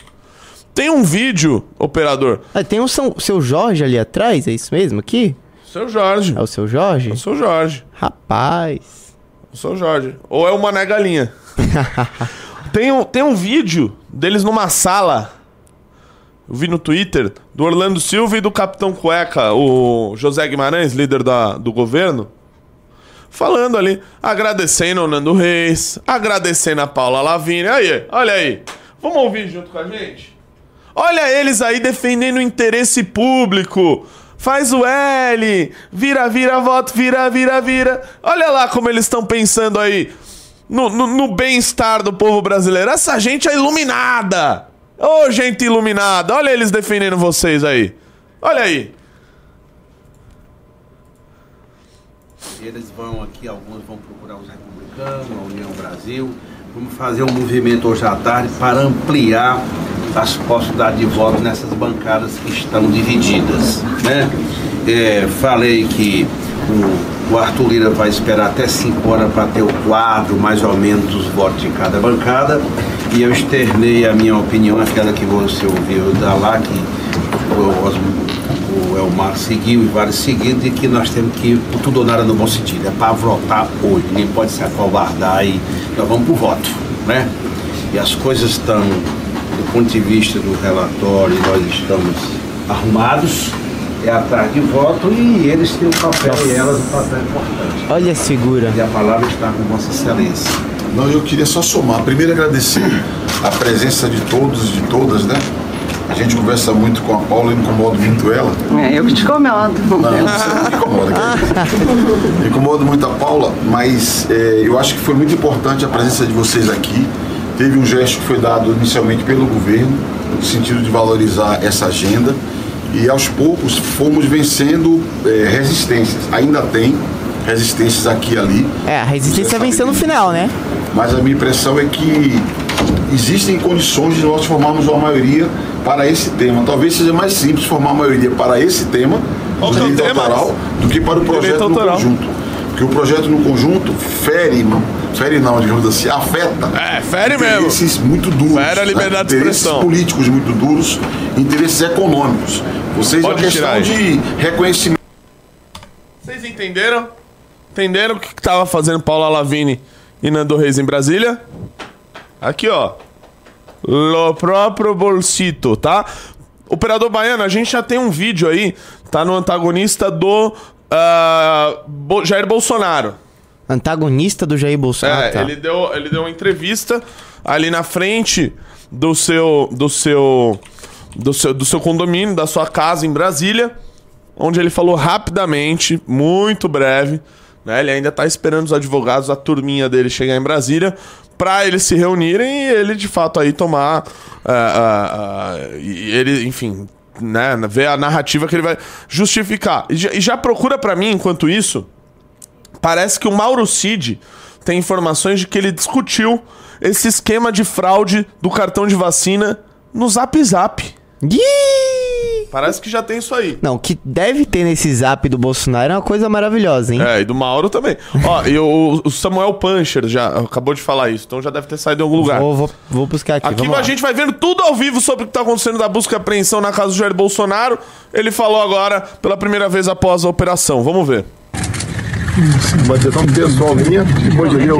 Tem um vídeo, operador. Ah, tem um São, seu Jorge ali atrás, é isso mesmo aqui? Seu Jorge. É o seu Jorge? É o seu Jorge. Rapaz. O seu Jorge. Ou é o Mané Galinha. tem, um, tem um vídeo deles numa sala eu vi no Twitter do Orlando Silva e do Capitão Cueca, o José Guimarães, líder da, do governo, falando ali, agradecendo ao Nando Reis, agradecendo a Paula Lavigne. Aí, olha aí. Vamos ouvir junto com a gente? Olha eles aí defendendo o interesse público. Faz o L, vira, vira, voto, vira, vira, vira. Olha lá como eles estão pensando aí no, no, no bem-estar do povo brasileiro. Essa gente é iluminada. Ô, gente iluminada. Olha eles defendendo vocês aí. Olha aí. Eles vão aqui, alguns vão procurar os republicanos, a União Brasil. Vamos fazer um movimento hoje à tarde para ampliar as possibilidades de voto nessas bancadas que estão divididas. Né? É, falei que o, o Arthur Lira vai esperar até 5 horas para ter o quadro, mais ou menos, dos votos de cada bancada. E eu externei a minha opinião, aquela que você ouviu da lá, que o, o Elmar seguiu e vários seguidos, de que nós temos que ir por tudo ou nada no bom sentido. É para votar hoje, ninguém pode se acovardar e nós vamos para o voto. Né? E as coisas estão, do ponto de vista do relatório, nós estamos arrumados é atrás de voto e eles têm o papel Nossa. e elas o papel importante. Olha a figura. E a palavra está com Vossa Excelência. Não, eu queria só somar. Primeiro agradecer a presença de todos e de todas, né? A gente conversa muito com a Paula, eu incomodo muito ela. É, eu que te incomodo. Não, você não me incomoda. incomodo muito a Paula, mas é, eu acho que foi muito importante a presença de vocês aqui. Teve um gesto que foi dado inicialmente pelo governo, no sentido de valorizar essa agenda e aos poucos fomos vencendo é, resistências. Ainda tem resistências aqui e ali. É, a resistência venceu no final, né? Mas a minha impressão é que existem condições de nós formarmos uma maioria para esse tema. Talvez seja mais simples formar uma maioria para esse tema do direito autoral do que para o projeto no conjunto. Porque o projeto no conjunto fere, fere não, digamos assim, afeta. É, fere mesmo. Interesses muito duros. Fere a né? liberdade né? de expressão. políticos muito duros, interesses econômicos. Vocês Pode é questão de reconhecimento. Vocês entenderam? Entenderam o que estava fazendo Paula Lavini e Nando Reis em Brasília? Aqui, ó. Lo próprio bolsito, tá? Operador Baiano, a gente já tem um vídeo aí, tá no antagonista do uh, Jair Bolsonaro. Antagonista do Jair Bolsonaro. É, tá. ele, deu, ele deu uma entrevista ali na frente do seu, do seu, do seu, do seu condomínio, da sua casa em Brasília, onde ele falou rapidamente, muito breve, né? Ele ainda tá esperando os advogados, a turminha dele chegar em Brasília, para eles se reunirem e ele de fato aí tomar, uh, uh, uh, ele, enfim, né, ver a narrativa que ele vai justificar. E já, e já procura para mim, enquanto isso, parece que o Mauro Cid tem informações de que ele discutiu esse esquema de fraude do cartão de vacina no Zap Zap. Parece que já tem isso aí. Não, que deve ter nesse zap do Bolsonaro é uma coisa maravilhosa, hein? É, e do Mauro também. Ó, e o, o, Samuel Puncher já acabou de falar isso, então já deve ter saído em algum lugar. Vou, vou, vou buscar aqui. Aqui a gente vai vendo tudo ao vivo sobre o que está acontecendo da busca e apreensão na casa do Jair Bolsonaro. Ele falou agora pela primeira vez após a operação. Vamos ver. Uma decisão pessoal minha, depois de ler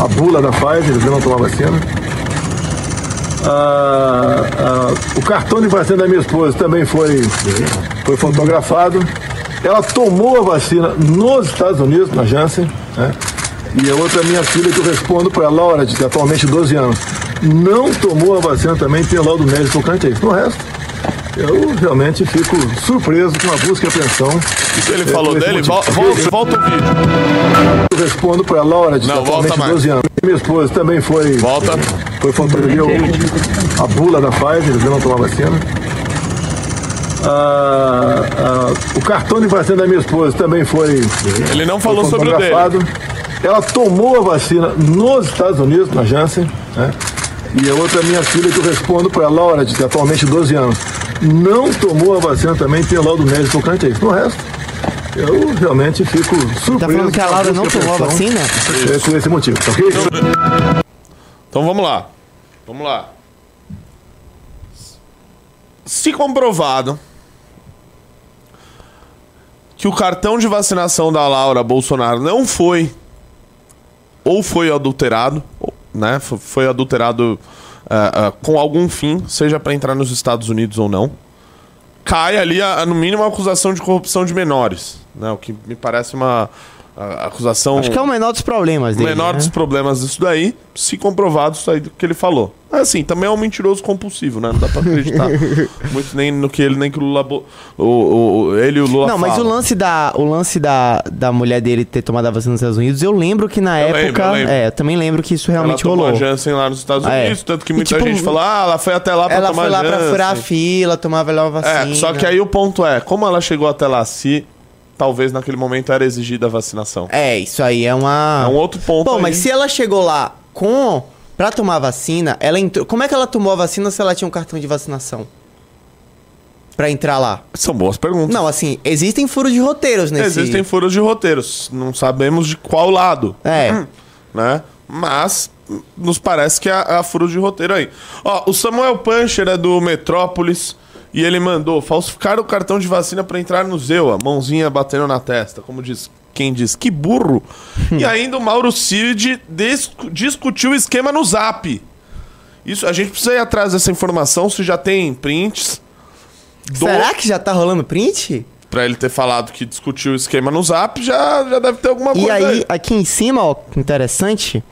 a bula da Pfizer, eles não tomar vacina ah, ah, o cartão de vacina da minha esposa também foi, foi fotografado. Ela tomou a vacina nos Estados Unidos, na Janssen, né? E a outra minha filha que eu respondo para ela, Laura, de atualmente 12 anos, não tomou a vacina também tem laudo médico tocante a isso. No resto, eu realmente fico surpreso com a busca e apreensão. Isso ele é, falou dele? Volta, volta o vídeo. Eu respondo para a Laura, de não, atualmente 12 anos. Minha esposa também foi. Volta. Foi fotografia a bula da Pfizer, eles não tomar vacina. Ah, ah, o cartão de vacina da minha esposa também foi. Ele não falou sobre o dele. Ela tomou a vacina nos Estados Unidos, na Janssen, né? E a outra minha filha que eu respondo para a Laura, de atualmente 12 anos, não tomou a vacina também tem laudo médico tocante a isso. No resto, eu realmente fico surpreso. Tá falando que a Laura não tomou a vacina? É por esse motivo, tá ok? Então vamos lá. Vamos lá. Se comprovado que o cartão de vacinação da Laura Bolsonaro não foi ou foi adulterado, né? Foi adulterado uh, com algum fim, seja para entrar nos Estados Unidos ou não, cai ali, a, a, no mínimo, a acusação de corrupção de menores, né? O que me parece uma, A acusação. Acho que é o menor dos problemas o dele. menor né? dos problemas disso daí, se comprovado isso aí do que ele falou. Mas assim, também é um mentiroso compulsivo, né? Não dá pra acreditar muito nem no que ele, nem que o Lula. bo- O, o, o- ele e o Lula Não, mas o falam. lance, da, o lance da, da mulher dele ter tomado a vacina nos Estados Unidos, eu lembro que na Eu época. lembro, eu lembro. É, eu também lembro que isso Ela realmente tomou rolou. a Janssen lá nos Estados É. Unidos, tanto que E, muita tipo, gente falou, ah, ela foi até lá pra Ela tomar foi lá pra Janssen. furar a fila, tomava lá uma vacina. É, só que aí o ponto é, como ela chegou até lá se talvez naquele momento era exigida a vacinação? É, isso aí é uma. É um outro ponto Pô, aí. mas se ela chegou lá com. Pra tomar vacina, ela entrou. Como é que ela tomou a vacina se ela tinha um cartão de vacinação? Pra entrar lá? São boas perguntas. Não, assim, existem furos de roteiros nesse. Existem furos de roteiros, não sabemos de qual lado. É. né? Mas nos parece que é a, a furo de roteiro aí. Ó, o Samuel Puncher é do Metrópolis e ele mandou falsificar o cartão de vacina para entrar no Zewa, mãozinha batendo na testa, como diz quem diz, que burro. e ainda o Mauro Cid discu- discutiu o esquema no Zap. Isso, a gente precisa ir atrás dessa informação, se já tem prints. do- Será que já tá rolando print? Pra ele ter falado que discutiu o esquema no Zap, já, já deve ter alguma E coisa aí, aqui em cima, ó, que interessante.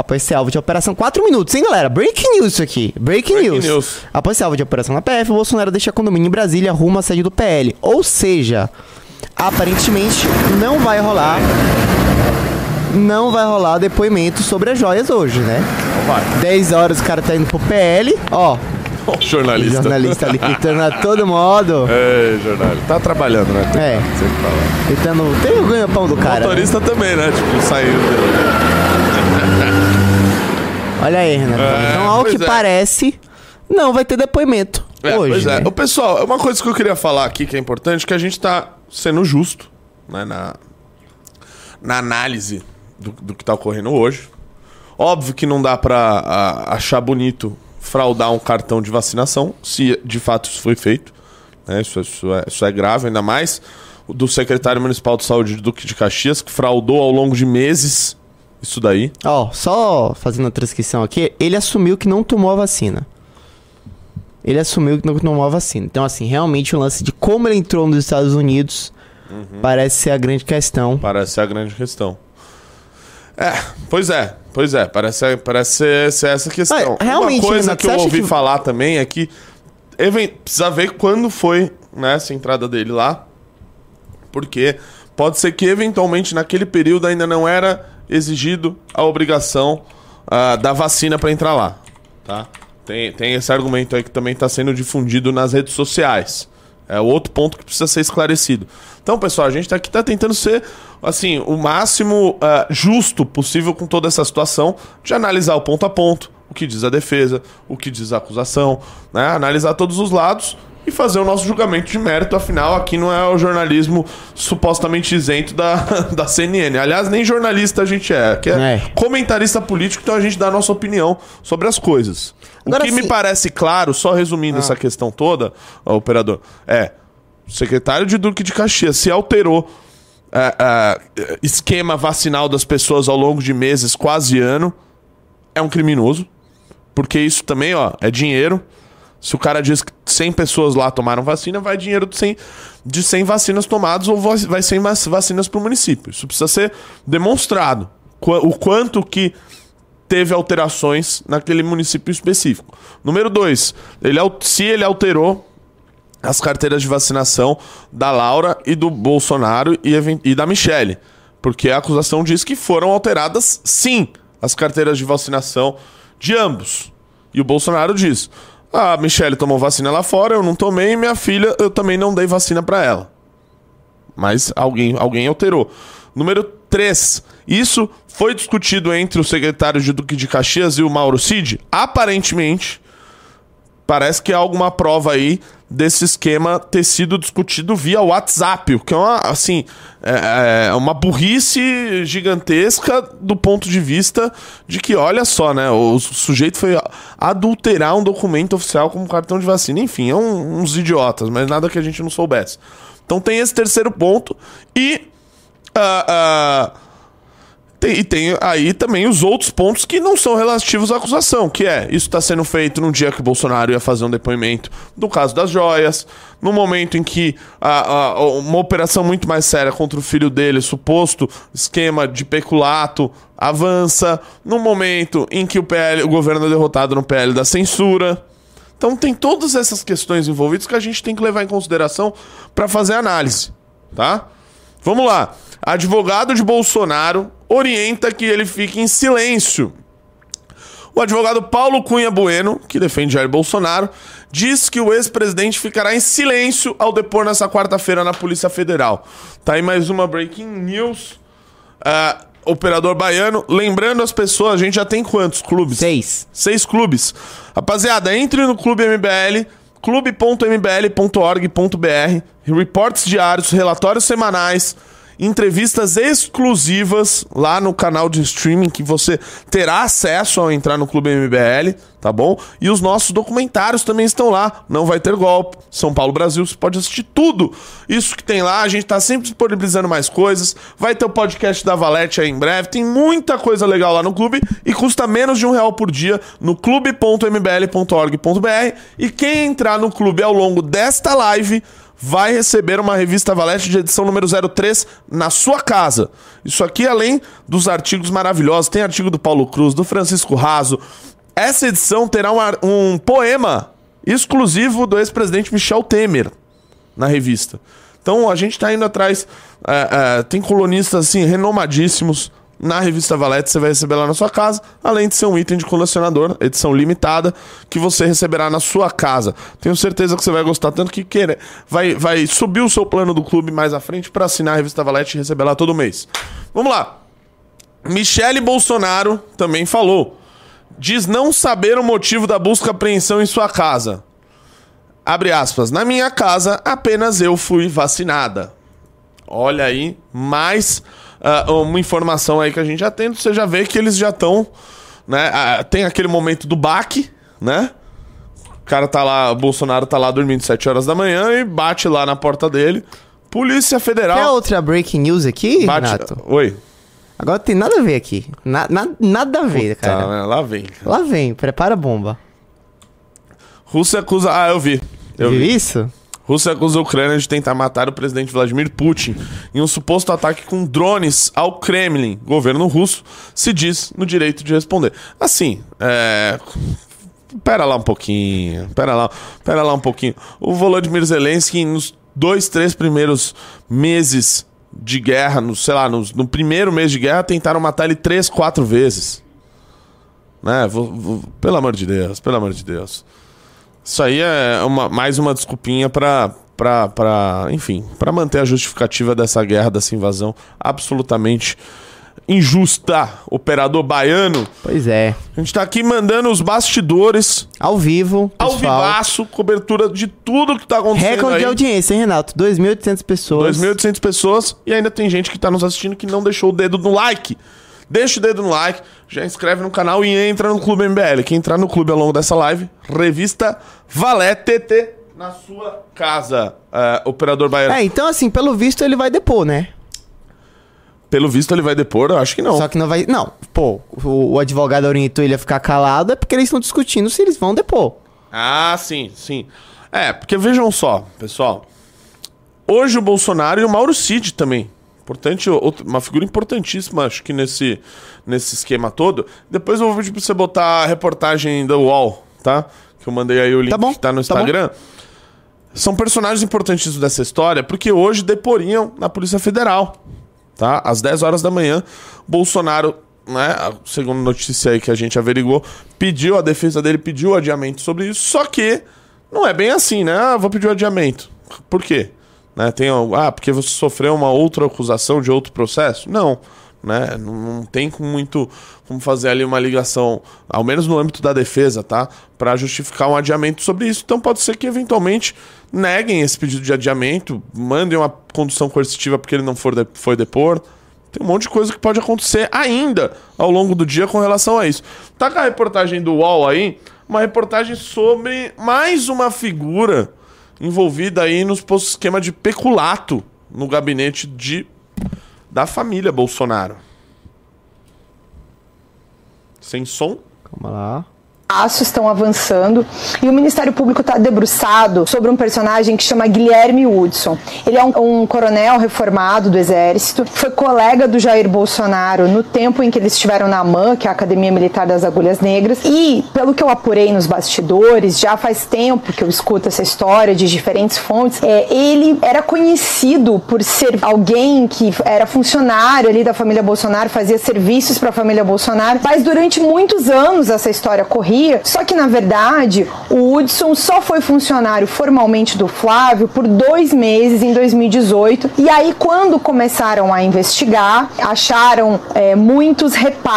Após ser alvo de operação, 4 minutos, hein, galera? Breaking news isso aqui. Breaking, Breaking news. news. Após ser alvo de operação na PF, o Bolsonaro deixa condomínio em Brasília rumo à sede do PL. Ou seja, aparentemente não vai rolar. Não vai rolar depoimento sobre as joias hoje, né? Vai. 10 horas o cara tá indo pro PL. Ó, o jornalista. jornalista ali gritando a todo modo. É, jornalista. Tá trabalhando, né? É. Sempre tá lá. Gritando, tem o ganha-pão do cara. né? Motorista também, né? Tipo, saiu. Olha aí, Renato. É, então, ao que é. parece, não vai ter depoimento É, hoje. pois é. né? Ô, pessoal, uma coisa que eu queria falar aqui que é importante, que a gente tá sendo justo, né, na, na análise do, do que tá ocorrendo hoje. Óbvio que não dá pra a- achar bonito fraudar um cartão de vacinação, se de fato isso foi feito. né, Isso, isso é, isso é grave, ainda mais o do secretário municipal de saúde do Duque de Caxias, que fraudou ao longo de meses isso daí. Ó, só fazendo a transcrição aqui, ele assumiu que não tomou a vacina. Ele assumiu que não tomou a vacina. Então, assim, realmente o lance de como ele entrou nos Estados Unidos Uhum. parece ser a grande questão. Parece ser a grande questão. É, pois é, pois é, parece, parece ser, ser essa questão. Ah, realmente, Uma coisa Renato, que eu ouvi que- falar também é que precisa ver quando foi né, essa entrada dele lá, porque pode ser que eventualmente naquele período ainda não era exigido a obrigação ah, da vacina para entrar lá, tá? Tem, tem esse argumento aí que também está sendo difundido nas redes sociais. É outro ponto que precisa ser esclarecido. Então, pessoal, a gente tá aqui tá tentando ser assim o máximo ah, justo possível com toda essa situação, de analisar o ponto a ponto, o que diz a defesa, o que diz a acusação, né? Analisar todos os lados e fazer o nosso julgamento de mérito. Afinal, aqui não é o jornalismo supostamente isento da, da CNN. Aliás, nem jornalista a gente é, que é, É. comentarista político, então a gente dá a nossa opinião sobre as coisas. Agora, o que me assim- parece claro, só resumindo essa questão toda, ó, operador, é o secretário de Duque de Caxias se alterou é, é, esquema vacinal das pessoas ao longo de meses, quase ano, é um criminoso, porque isso também, ó, é dinheiro. Se o cara diz que 100 pessoas lá tomaram vacina, vai dinheiro de 100, de 100 vacinas tomadas ou vai vai 100 vac- vacinas para o município. Isso precisa ser demonstrado. O quanto que teve alterações naquele município específico. Número dois, ele, al- se ele alterou as carteiras de vacinação da Laura e do Bolsonaro e, e da Michele. Porque a acusação diz que foram alteradas, sim, as carteiras de vacinação de ambos. E o Bolsonaro diz: a Michele tomou vacina lá fora, eu não tomei, e minha filha, eu também não dei vacina para ela. Mas alguém, alguém alterou. Número 3. Isso foi discutido entre o secretário de Duque de Caxias e o Mauro Cid? Aparentemente, parece que há alguma prova aí desse esquema ter sido discutido via WhatsApp, o que é uma, assim, é, é uma burrice gigantesca do ponto de vista de que, olha só, né, o sujeito foi adulterar um documento oficial como cartão de vacina. Enfim, é um- uns idiotas, mas nada que a gente não soubesse. Então tem esse terceiro ponto e ah, ah, Tem- e tem aí também os outros pontos que não são relativos à acusação, que é, isso está sendo feito num dia que o Bolsonaro ia fazer um depoimento do caso das joias, no momento em que a- a- uma operação muito mais séria contra o filho dele, suposto esquema de peculato, avança, no momento em que o PL, o governo é derrotado no PL da censura. Então tem todas essas questões envolvidas que a gente tem que levar em consideração para fazer análise, tá? Vamos lá. Advogado de Bolsonaro orienta que ele fique em silêncio. O advogado Paulo Cunha Bueno, que defende Jair Bolsonaro, diz que o ex-presidente ficará em silêncio ao depor nessa quarta-feira na Polícia Federal. Tá aí mais uma breaking news. Ah, operador baiano. Lembrando as pessoas, a gente já tem quantos clubes? Seis. Seis clubes. Rapaziada, entre no Clube MBL, clube.mbl.org.br, reportes diários, relatórios semanais, entrevistas exclusivas lá no canal de streaming que você terá acesso ao entrar no Clube MBL, tá bom? E os nossos documentários também estão lá. Não vai ter golpe. São Paulo Brasil, você pode assistir tudo. Isso que tem lá, a gente tá sempre disponibilizando mais coisas. Vai ter o podcast da Valete aí em breve. Tem muita coisa legal lá no clube e custa menos de um real por dia no clube.mbl.org.br. E quem entrar no clube ao longo desta live vai receber uma revista Valete de edição número 03 na sua casa. Isso aqui, além dos artigos maravilhosos, tem artigo do Paulo Cruz, do Francisco Raso. Essa edição terá um, um poema exclusivo do ex-presidente Michel Temer na revista. Então a gente tá indo atrás. é, é, tem colunistas assim, renomadíssimos. Na revista Valete você vai receber lá na sua casa, além de ser um item de colecionador, edição limitada, que você receberá na sua casa. Tenho certeza que você vai gostar tanto que querer, vai, vai subir o seu plano do clube mais à frente para assinar a revista Valete e receber lá todo mês. Vamos lá. Michele Bolsonaro também falou. Diz não saber o motivo da busca e apreensão em sua casa. Abre aspas. Na minha casa, apenas eu fui vacinada. Olha aí, mais ah, uma informação aí que a gente já tem. Você já vê que eles já estão. Né, ah, tem aquele momento do baque, né? O cara tá lá, o Bolsonaro tá lá dormindo 7 horas da manhã e bate lá na porta dele. Polícia Federal. outra breaking news aqui, Bate... Renato? Oi. Agora tem nada a ver aqui. Na- na- nada a ver, Tá, cara. né? Lá vem. Lá vem, prepara a bomba. Rússia acusa. Ah, eu vi. Eu Viu vi. isso? Rússia acusa a Ucrânia de tentar matar o presidente Vladimir Putin em um suposto ataque com drones ao Kremlin. O governo russo se diz no direito de responder. Assim, é. Pera lá um pouquinho. Pera lá, pera lá um pouquinho. O Volodymyr Zelensky, nos dois, três primeiros meses de guerra, no, sei lá, nos- no, primeiro mês de guerra, tentaram matar ele três, quatro vezes. Né? Vou- vou- pelo amor de Deus, pelo amor de Deus. Isso aí é uma, mais uma desculpinha pra, pra, pra enfim, pra manter a justificativa dessa guerra, dessa invasão absolutamente injusta. Operador baiano, Pois é. a gente tá aqui mandando os bastidores, Ao vivo, ao pessoal. vivaço, cobertura de tudo que tá acontecendo Recorde de audiência, hein, Renato? 2.800 pessoas. 2.800 pessoas e ainda tem gente que tá nos assistindo que não deixou o dedo no like. Deixa o dedo no like, já inscreve no canal e entra no Clube MBL. Quem entrar no clube ao longo dessa live, revista Valé TT na sua casa, é, operador baiano. É, então assim, pelo visto ele vai depor, né? Pelo visto ele vai depor, eu acho que não. Só que não vai. Não, pô, o, o advogado orientou ele a ficar calado é porque eles estão discutindo se eles vão depor. Ah, sim, sim. É, porque vejam só, pessoal. Hoje o Bolsonaro e o Mauro Cid também. Importante, uma figura importantíssima, acho que nesse, nesse esquema todo. Depois eu vou pedir pra você botar a reportagem da UOL, tá? Que eu mandei aí o link Tá bom, que tá no tá. Instagram. São personagens importantíssimos dessa história, porque hoje deporiam na Polícia Federal. Tá? Às 10 horas da manhã, Bolsonaro, né, a- segundo notícia aí que a gente averigou, pediu, a defesa dele pediu adiamento sobre isso, só que não é bem assim, né? Ah, vou pedir o adiamento. Por quê? Né, tem, ah, porque você sofreu uma outra acusação de outro processo? Não. Né? Não, não tem muito como fazer ali uma ligação, ao menos no âmbito da defesa, tá? Para justificar um adiamento sobre isso. Então pode ser que eventualmente neguem esse pedido de adiamento, mandem uma condução coercitiva porque ele não for de- foi depor. Tem um monte de coisa que pode acontecer ainda ao longo do dia com relação a isso. Tá com a reportagem do UOL aí, uma reportagem sobre mais uma figura envolvida aí nos esquema de peculato no gabinete de da família Bolsonaro. Sem som? Calma lá passos estão avançando e o Ministério Público está debruçado sobre um personagem que chama Guilherme Hudson. Ele é um, um coronel reformado do Exército, foi colega do Jair Bolsonaro no tempo em que eles estiveram na AMAN, que é a Academia Militar das Agulhas Negras, e pelo que eu apurei nos bastidores, já faz tempo que eu escuto essa história de diferentes fontes, é, ele era conhecido por ser alguém que era funcionário ali da família Bolsonaro, fazia serviços para a família Bolsonaro, mas durante muitos anos essa história corria só que na verdade o Hudson só foi funcionário formalmente do Flávio por dois meses em 2018. E aí, quando começaram a investigar, acharam é, muitos,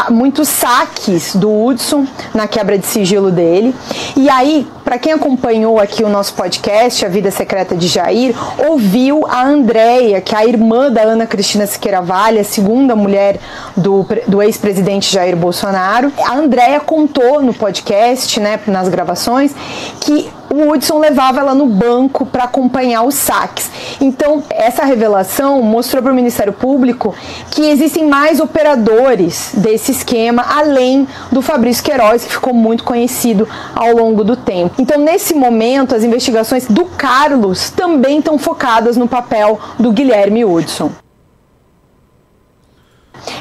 muitos saques do Hudson na quebra de sigilo dele. E aí, para quem acompanhou aqui o nosso podcast, A Vida Secreta de Jair, ouviu a Andréia, que é a irmã da Ana Cristina Siqueira Vale, a segunda mulher do, do ex-presidente Jair Bolsonaro. A Andréia contou no podcast, né, nas gravações, que o Hudson levava ela no banco para acompanhar os saques. Então, essa revelação mostrou para o Ministério Público que existem mais operadores desse esquema, além do Fabrício Queiroz, que ficou muito conhecido ao longo do tempo. Então, nesse momento, as investigações do Carlos também estão focadas no papel do Guilherme Hudson.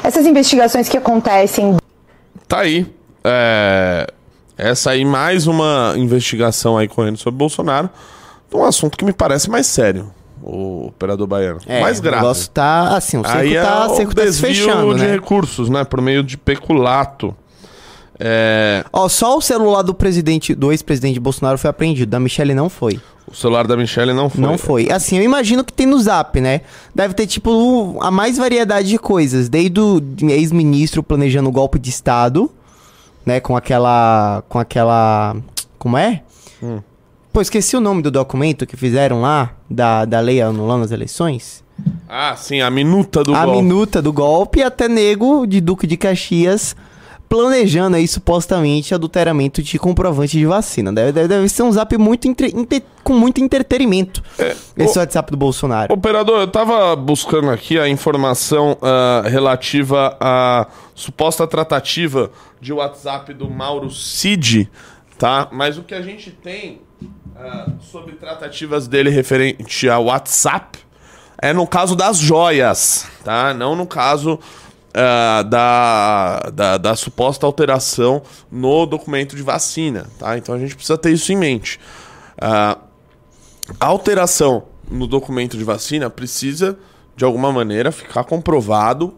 Essas investigações que acontecem. Tá aí. É essa aí, mais uma investigação aí correndo sobre Bolsonaro, um assunto que me parece mais sério, o operador baiano. É, mais grave. O negócio tá, assim, o cerco aí tá, é o cerco tá se fechando, de né? recursos, né? Por meio de peculato. É, Ó, só o celular do presidente, do ex-presidente Bolsonaro foi apreendido, da Michelle não foi. o celular da Michelle não foi. Não foi. Assim, eu imagino que tem no Zap, né? Deve ter, tipo, a mais variedade de coisas. Desde o ex-ministro planejando o golpe de Estado, né? Com aquela. Com aquela. Como é? Hum. Pô, esqueci o nome do documento que fizeram lá, da, da lei anulando as eleições. Ah, sim, a minuta do a golpe. minuta do golpe e até nego de Duque de Caxias planejando aí supostamente adulteramento de comprovante de vacina. Deve, deve, deve ser um zap muito entre- com muito entretenimento. esse o- WhatsApp do Bolsonaro. Operador, eu tava buscando aqui a informação ah, relativa à suposta tratativa de WhatsApp do Mauro Cid, tá? Mas o que a gente tem ah, sobre tratativas dele referente ao WhatsApp é no caso das joias, tá? Não no caso ah, da, da, da suposta alteração no documento de vacina, tá? Então a gente precisa ter isso em mente. Ah, a alteração no documento de vacina precisa, de alguma maneira, ficar comprovado,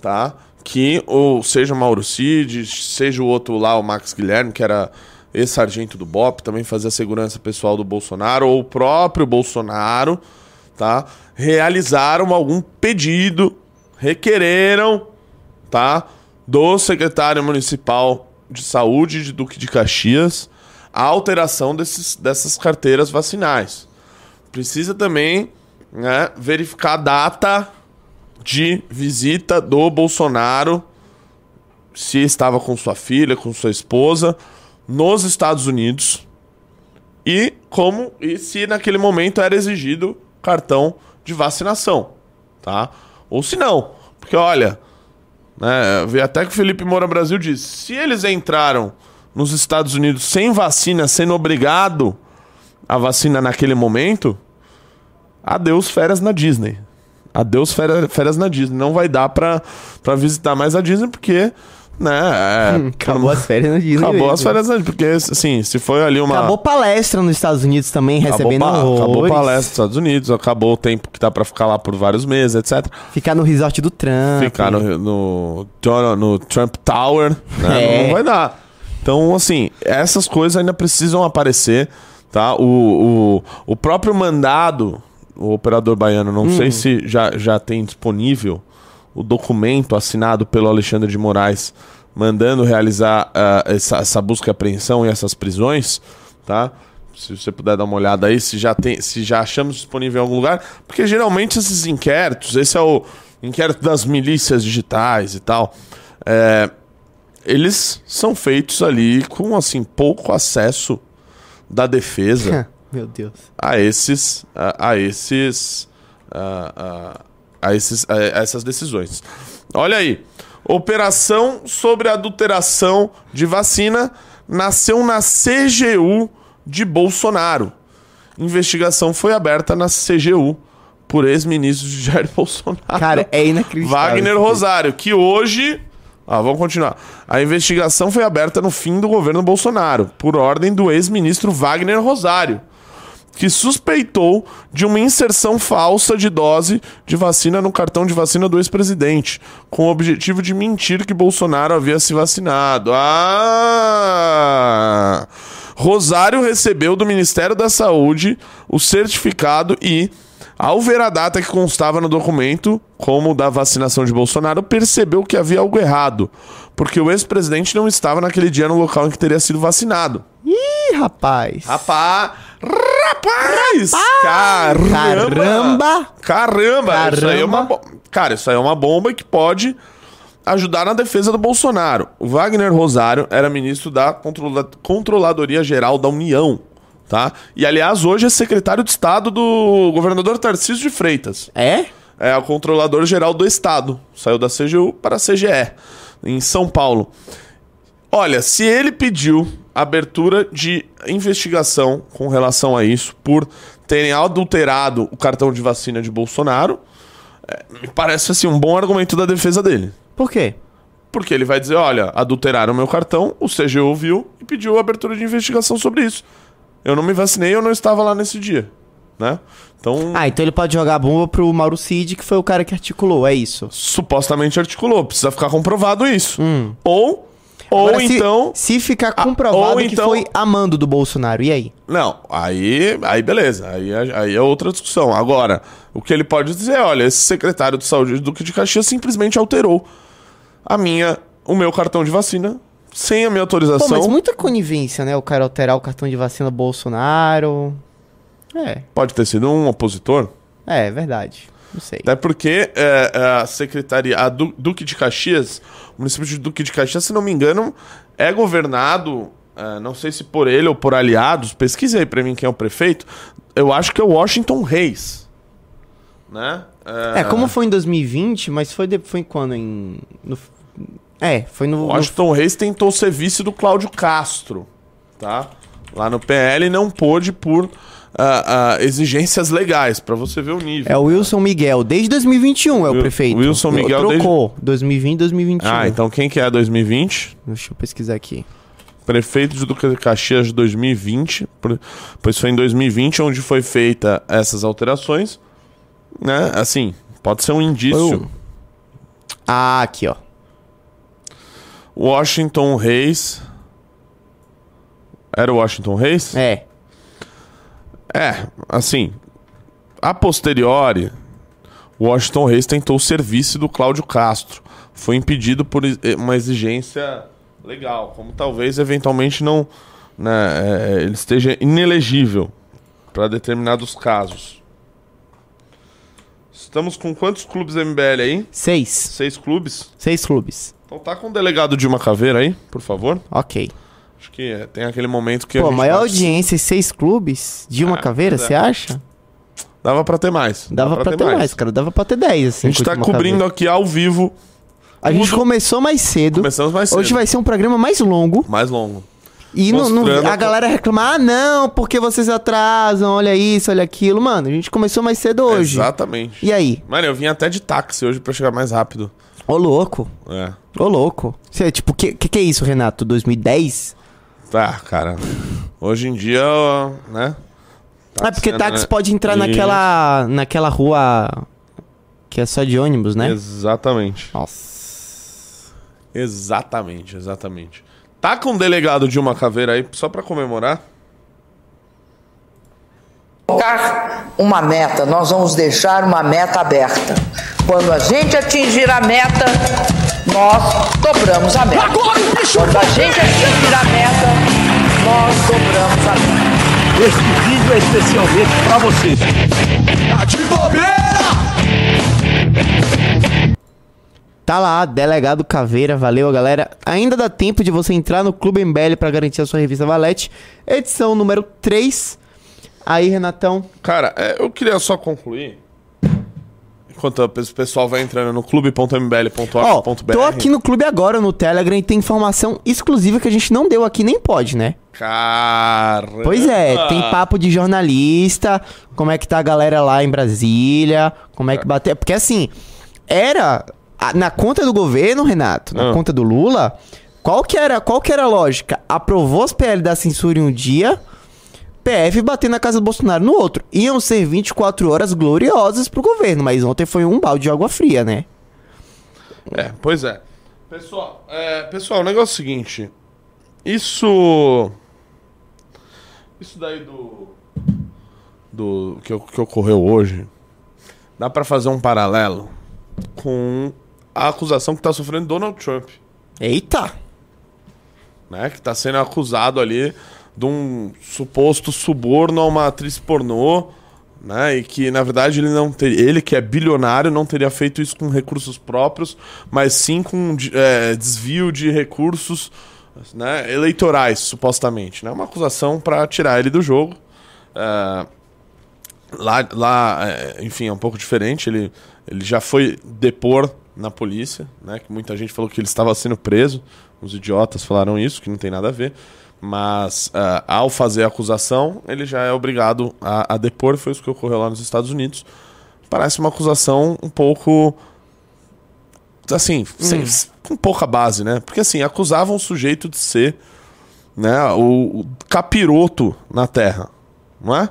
tá? Que ou seja o Mauro Cid, seja o outro lá, o Max Guilherme, que era ex-sargento do BOP, também fazia segurança pessoal do Bolsonaro, ou o próprio Bolsonaro, tá? Realizaram algum pedido, requereram, tá? Do secretário municipal de saúde de Duque de Caxias a alteração desses, dessas carteiras vacinais. Precisa também né, verificar a data de visita do Bolsonaro, se estava com sua filha, com sua esposa, nos Estados Unidos e como e se naquele momento era exigido cartão de vacinação, tá? Ou se não, porque olha, né, até que o Felipe Moura Brasil disse, se eles entraram nos Estados Unidos sem vacina, sendo obrigado a vacina naquele momento, adeus férias na Disney. Adeus férias, férias na Disney. Não vai dar pra, pra visitar mais a Disney porque, né? é, Acabou as férias na Disney. Acabou mesmo. as férias na Disney. Porque, assim, se foi ali uma. Acabou palestra nos Estados Unidos também, recebendo acabou, pa- acabou palestra nos Estados Unidos, acabou o tempo que dá pra ficar lá por vários meses, etc. Ficar no resort do Trump. Ficar no, no, no Trump Tower, né? É. Não vai dar. Então, assim, essas coisas ainda precisam aparecer, tá? O, o, o próprio mandado, o operador baiano, não sei se já, já tem disponível o documento assinado pelo Alexandre de Moraes mandando realizar ah, essa, essa busca e apreensão e essas prisões, tá? Se você puder dar uma olhada aí, se já tem, se já achamos disponível em algum lugar, porque geralmente esses inquéritos, esse é o inquérito das milícias digitais e tal, é, eles são feitos ali com assim pouco acesso da defesa Meu Deus. a esses a, a esses a, a- a esses a, essas decisões. Olha aí, Operação sobre adulteração de vacina nasceu na CGU de Bolsonaro. Investigação foi aberta na CGU por ex-ministro de Jair Bolsonaro. Cara, é inacreditável. Wagner. Rosário, que hoje. Ah, vamos continuar. A investigação foi aberta no fim do governo Bolsonaro, por ordem do ex-ministro Wagner Rosário, que suspeitou de uma inserção falsa de dose de vacina no cartão de vacina do ex-presidente, com o objetivo de mentir que Bolsonaro havia se vacinado. Ah! Rosário recebeu do Ministério da Saúde o certificado e, ao ver a data que constava no documento, como da vacinação de Bolsonaro, percebeu que havia algo errado, porque o ex-presidente não estava naquele dia no local em que teria sido vacinado. Ih, rapaz. Rapaz! Rapaz! Caramba! Caramba! Caramba! Isso aí é uma Caramba. bo- Cara, isso aí é uma bomba que pode ajudar na defesa do Bolsonaro. O Wagner Rosário era ministro da Controla- Controladoria Geral da União, tá? E, aliás, hoje é secretário de Estado do governador Tarcísio de Freitas. É? É o controlador geral do estado. Saiu da CGU para a CGE, em São Paulo. Olha, se ele pediu abertura de investigação com relação a isso por terem adulterado o cartão de vacina de Bolsonaro, é, me parece assim um bom argumento da defesa dele. Por quê? Porque ele vai dizer, olha, adulteraram meu cartão, o CGU viu e pediu abertura de investigação sobre isso. Eu não me vacinei, eu não estava lá nesse dia, né? Então, Ah, então ele pode jogar a bomba pro Mauro Cid, que foi o cara que articulou, é isso. supostamente articulou. Precisa ficar comprovado isso. Ou, ou. Agora, se- então. Se, ficar Ah, comprovado ou que então- foi amando do Bolsonaro, e aí? Não, aí, aí beleza. Aí, é- aí é outra discussão. Agora, o que ele pode dizer é: olha, esse secretário de saúde do Duque de Caxias simplesmente alterou a minha, o meu cartão de vacina sem a minha autorização. Pô, mas muita conivência, né? O cara alterar o cartão de vacina Bolsonaro. É, Pode ter sido um opositor. é verdade. Não sei. Até porque é, é, a secretaria, a Du- Duque de Caxias, o município de Duque de Caxias, se não me engano, é governado, é, não sei se por ele ou por aliados, pesquise aí pra mim quem é o prefeito, eu acho que é o Washington Reis. Né? É, como foi em 2020, mas foi, de, foi quando? Em. no- é, foi no. O no- Washington Reis tentou ser vice do Cláudio Castro, tá? Lá no PL não pôde por ah, ah, exigências legais, pra você ver o nível. É o Wilson Miguel, desde 2021 é o prefeito. Wilson Miguel Trocou, 2020, 2021. Ah, então quem que é 2020? Deixa eu pesquisar aqui. prefeito de Duque de Caxias de 2020, por- pois foi em 2020 onde foi feita essas alterações, né? Assim, pode ser um indício. Ah, aqui, ó. Washington Reis era o Washington Reis? É. É, assim, a posteriori, Washington Reis tentou o serviço do Cláudio Castro. Foi impedido por ex- uma exigência legal, como talvez eventualmente não, né, é, ele esteja inelegível para determinados casos. Estamos com quantos clubes MBL aí? Seis. Seis clubes. Seis clubes. Então tá com o delegado de uma caveira aí, por favor. Ok. Acho que é, tem aquele momento que Pô, a gente maior pode- audiência e seis clubes de uma Ah, caveira, é. você acha? Dava pra ter mais. Dava pra ter mais. cara. Dava pra ter dez, assim. A gente tá cobrindo caveira. aqui ao vivo. A gente tudo. começou mais cedo. Começamos mais cedo. Hoje vai ser um programa mais longo. Mais longo. E não, não- Mostrando a galera reclamar, ah, não, porque vocês atrasam, olha isso, olha aquilo. Mano, a gente começou mais cedo hoje. Exatamente. E aí? Mano, eu vim até de táxi hoje pra chegar mais rápido. Ô, louco. É. Ô, louco. Você, tipo, que, que que é isso, Renato? 2010? Tá, cara. Hoje em dia, né? é porque táxi né? pode entrar Isso. naquela, naquela rua que é só de ônibus, né? Exatamente. Nossa. Exatamente, exatamente. Tá com o delegado de uma caveira aí, só pra comemorar? Colocar uma meta, nós vamos deixar uma meta aberta. Quando a gente atingir a meta, nós dobramos a meta. Quando a gente atingir a meta, nós dobramos a meta. Esse vídeo é especialmente pra você. Tá lá, delegado Caveira, valeu galera. Ainda dá tempo de você entrar no Clube MBL pra garantir a sua revista Valete, edição número 3. Aí, Renatão, Cara, é, eu queria só concluir Enquanto o pessoal vai entrando no clube.mbl.org.br. tô aqui no clube agora, no Telegram, e tem informação exclusiva que a gente não deu aqui, nem pode, né? Caramba. Pois é, tem papo de jornalista, como é que tá a galera lá em Brasília, como é que bateu. Porque assim, era na conta do governo, Renato, na Ah. conta do Lula, qual que era, qual que era a lógica? Aprovou as PL da censura em um dia, PF bater na casa do Bolsonaro no outro. Iam ser 24 horas gloriosas pro governo, mas ontem foi um balde de água fria, né? É, pois é. Pessoal, é, pessoal, o negócio é o seguinte. Isso. Isso daí do. Do. Que, que ocorreu hoje. Dá pra fazer um paralelo com a acusação que tá sofrendo Donald Trump. Eita! né? Que tá sendo acusado ali de um suposto suborno a uma atriz pornô, né? E que na verdade ele não ter, ele que é bilionário não teria feito isso com recursos próprios, mas sim com é, desvio de recursos, né? Eleitorais supostamente, né? Uma acusação para tirar ele do jogo. É, Lá, lá é, enfim, é um pouco diferente. Ele, ele já foi depor na polícia, né? Que muita gente falou que ele estava sendo preso. Os idiotas falaram isso, que não tem nada a ver. Mas ah, ao fazer a acusação, ele já é obrigado a, a depor. Foi isso que ocorreu lá nos Estados Unidos. Parece uma acusação um pouco. Assim, sem- com pouca base, né? Porque assim, acusavam o sujeito de ser né, o, o capiroto na Terra. Não é?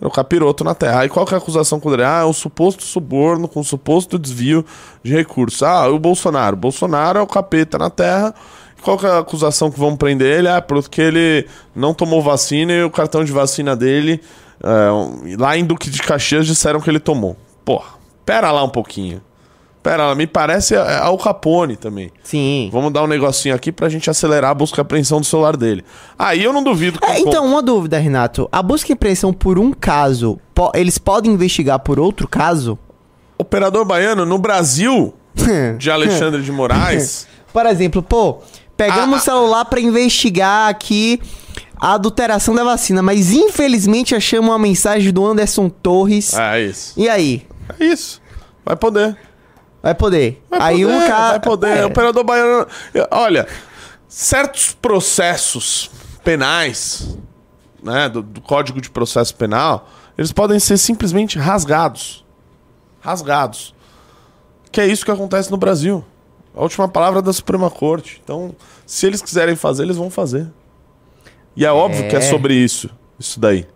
É o capiroto na Terra. Aí qual que é a acusação contra ele? Ah, é um suposto suborno com suposto desvio de recursos. Ah, o Bolsonaro. Bolsonaro é o capeta na Terra. Qual que é a acusação que vão prender ele? Ah, porque ele não tomou vacina e o cartão de vacina dele, é, lá em Duque de Caxias, disseram que ele tomou. Porra, pera lá um pouquinho. Pera lá, me parece é, Al Capone também. Sim. Vamos dar um negocinho aqui pra gente acelerar a busca e apreensão do celular dele. Aí eu não duvido que É, então, uma dúvida, Renato. A busca e apreensão por um caso, po- eles podem investigar por outro caso? Operador baiano, no Brasil, de Alexandre de Moraes, Por exemplo, pô, pegamos Ah, o celular pra investigar aqui a adulteração da vacina, mas infelizmente achamos uma mensagem do Anderson Torres. é isso. E aí? É isso. Vai poder. Vai poder. Vai aí poder, um cara. Vai poder. É. Operador baiano. Olha, certos processos penais, né, do, do Código de Processo Penal, eles podem ser simplesmente rasgados. Rasgados. Que é isso que acontece no Brasil. A última palavra é da Suprema Corte. Então, se eles quiserem fazer, eles vão fazer. E é óbvio que é sobre isso. Isso daí.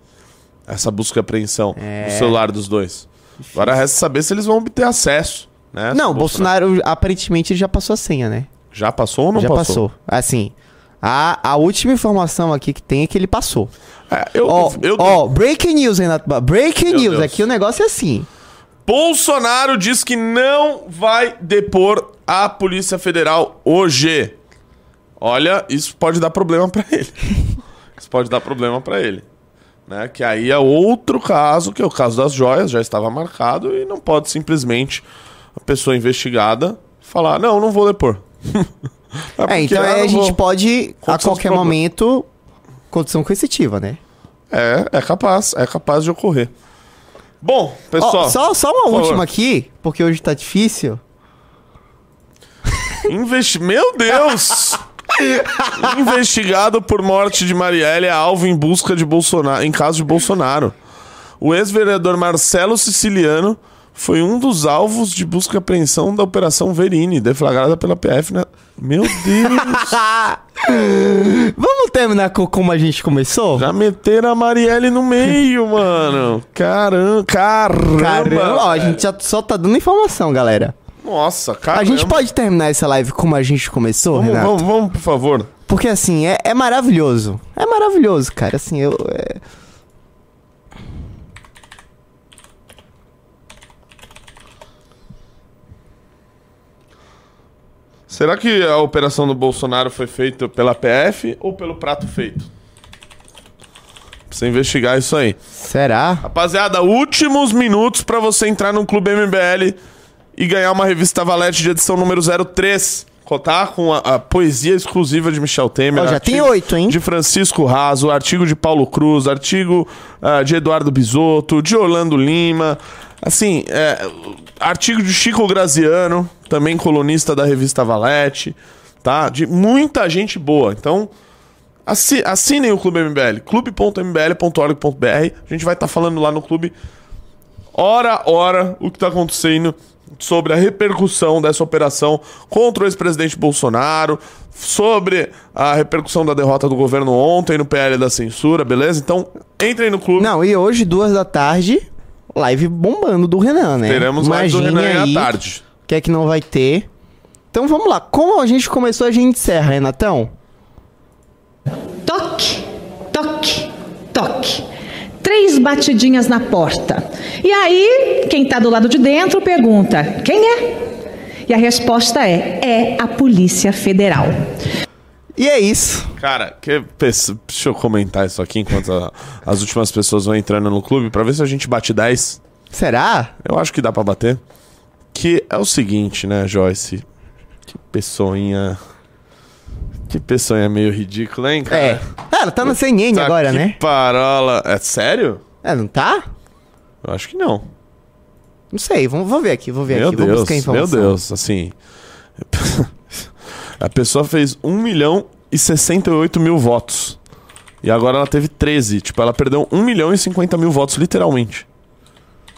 Essa busca e apreensão É. do celular dos dois. Agora resta saber se eles vão obter acesso. Né? Não, o Bolsonaro, aparentemente ele já passou a senha, né? Já passou ou não já passou? passou. Assim, a, a última informação aqui que tem é que ele passou. É, eu, Ó, eu, ó, breaking news, Renato. Breaking Meu news. Deus. Aqui o negócio é assim. Bolsonaro diz que não vai depor a Polícia Federal hoje. Olha, isso pode dar problema pra ele. Isso pode dar problema pra ele. Né? Que aí é outro caso, que é o caso das joias, já estava marcado e não pode simplesmente a pessoa investigada falar: não, não vou depor. É, porque, então ah, aí a gente vou. pode, a qualquer momento, condição coercitiva, né? É, é capaz, é capaz de ocorrer. Bom, pessoal. só, só uma por favor. última aqui, porque hoje tá difícil. Investi... Meu Deus! Investigado por morte de Marielle é alvo em busca de Bolsonaro, em caso de Bolsonaro. O ex-vereador Marcelo Siciliano foi um dos alvos de busca e apreensão da Operação Verini, deflagrada pela PF. Na... Meu Deus! Vamos terminar com como a gente começou? Já meteram a Marielle no meio, mano. Caramba, caramba. Caramba, ó, a gente já só tá dando informação, galera. Nossa, caramba. A gente pode terminar essa live como a gente começou, Vamos, Renato? vamos, vamos, por favor. Porque assim, é, é maravilhoso. É maravilhoso, cara. Assim, eu. é- Será que a operação do Bolsonaro foi feita pela PF ou pelo prato feito? Precisa investigar isso aí. Será? Rapaziada, últimos minutos pra você entrar no Clube MBL e ganhar uma revista Valete de edição número 03. Tá? Com a, a poesia exclusiva de Michel Temer. Ó, já tem oito, hein? De Francisco Raso, artigo de Paulo Cruz, artigo ah, de Eduardo Bisotto, de Orlando Lima. Assim, é, artigo de Chico Graziano, também colunista da revista Valete, tá? De muita gente boa. Então, assi- assinem o Clube MBL, clube.mbl.org.br. A gente vai estar falando lá no clube, hora a hora, o que tá acontecendo sobre a repercussão dessa operação contra o ex-presidente Bolsonaro, sobre a repercussão da derrota do governo ontem no PL da censura, beleza? Então, entrem no clube. Não, e hoje, duas da tarde, live bombando do Renan, né? Teremos mais do Imagine Renan aí à tarde. O que é que não vai ter? Então vamos lá. Como a gente começou, a gente encerra, Renatão? Toque, toque, toque. Três batidinhas na porta. E aí, quem está do lado de dentro pergunta: quem é? E a resposta é: é a Polícia Federal. E é isso. Cara, que deixa eu comentar isso aqui enquanto a- as últimas pessoas vão entrando no clube pra ver se a gente bate 10. Será? Eu acho que dá pra bater. Que é o seguinte, né, Joyce? Que pessoinha. Que pessoinha meio ridícula, hein, cara? É. Cara, tá na CNN Tá agora, que né? Parola. É sério? É, não tá? Eu acho que não. Não sei, vamos, vou ver aqui, vou ver Meu aqui, vou Deus, buscar a meu informação. Deus, assim. a pessoa fez 1 milhão e 68 mil votos. E agora ela teve 13. Tipo, ela perdeu 1 milhão e 50 mil votos, literalmente.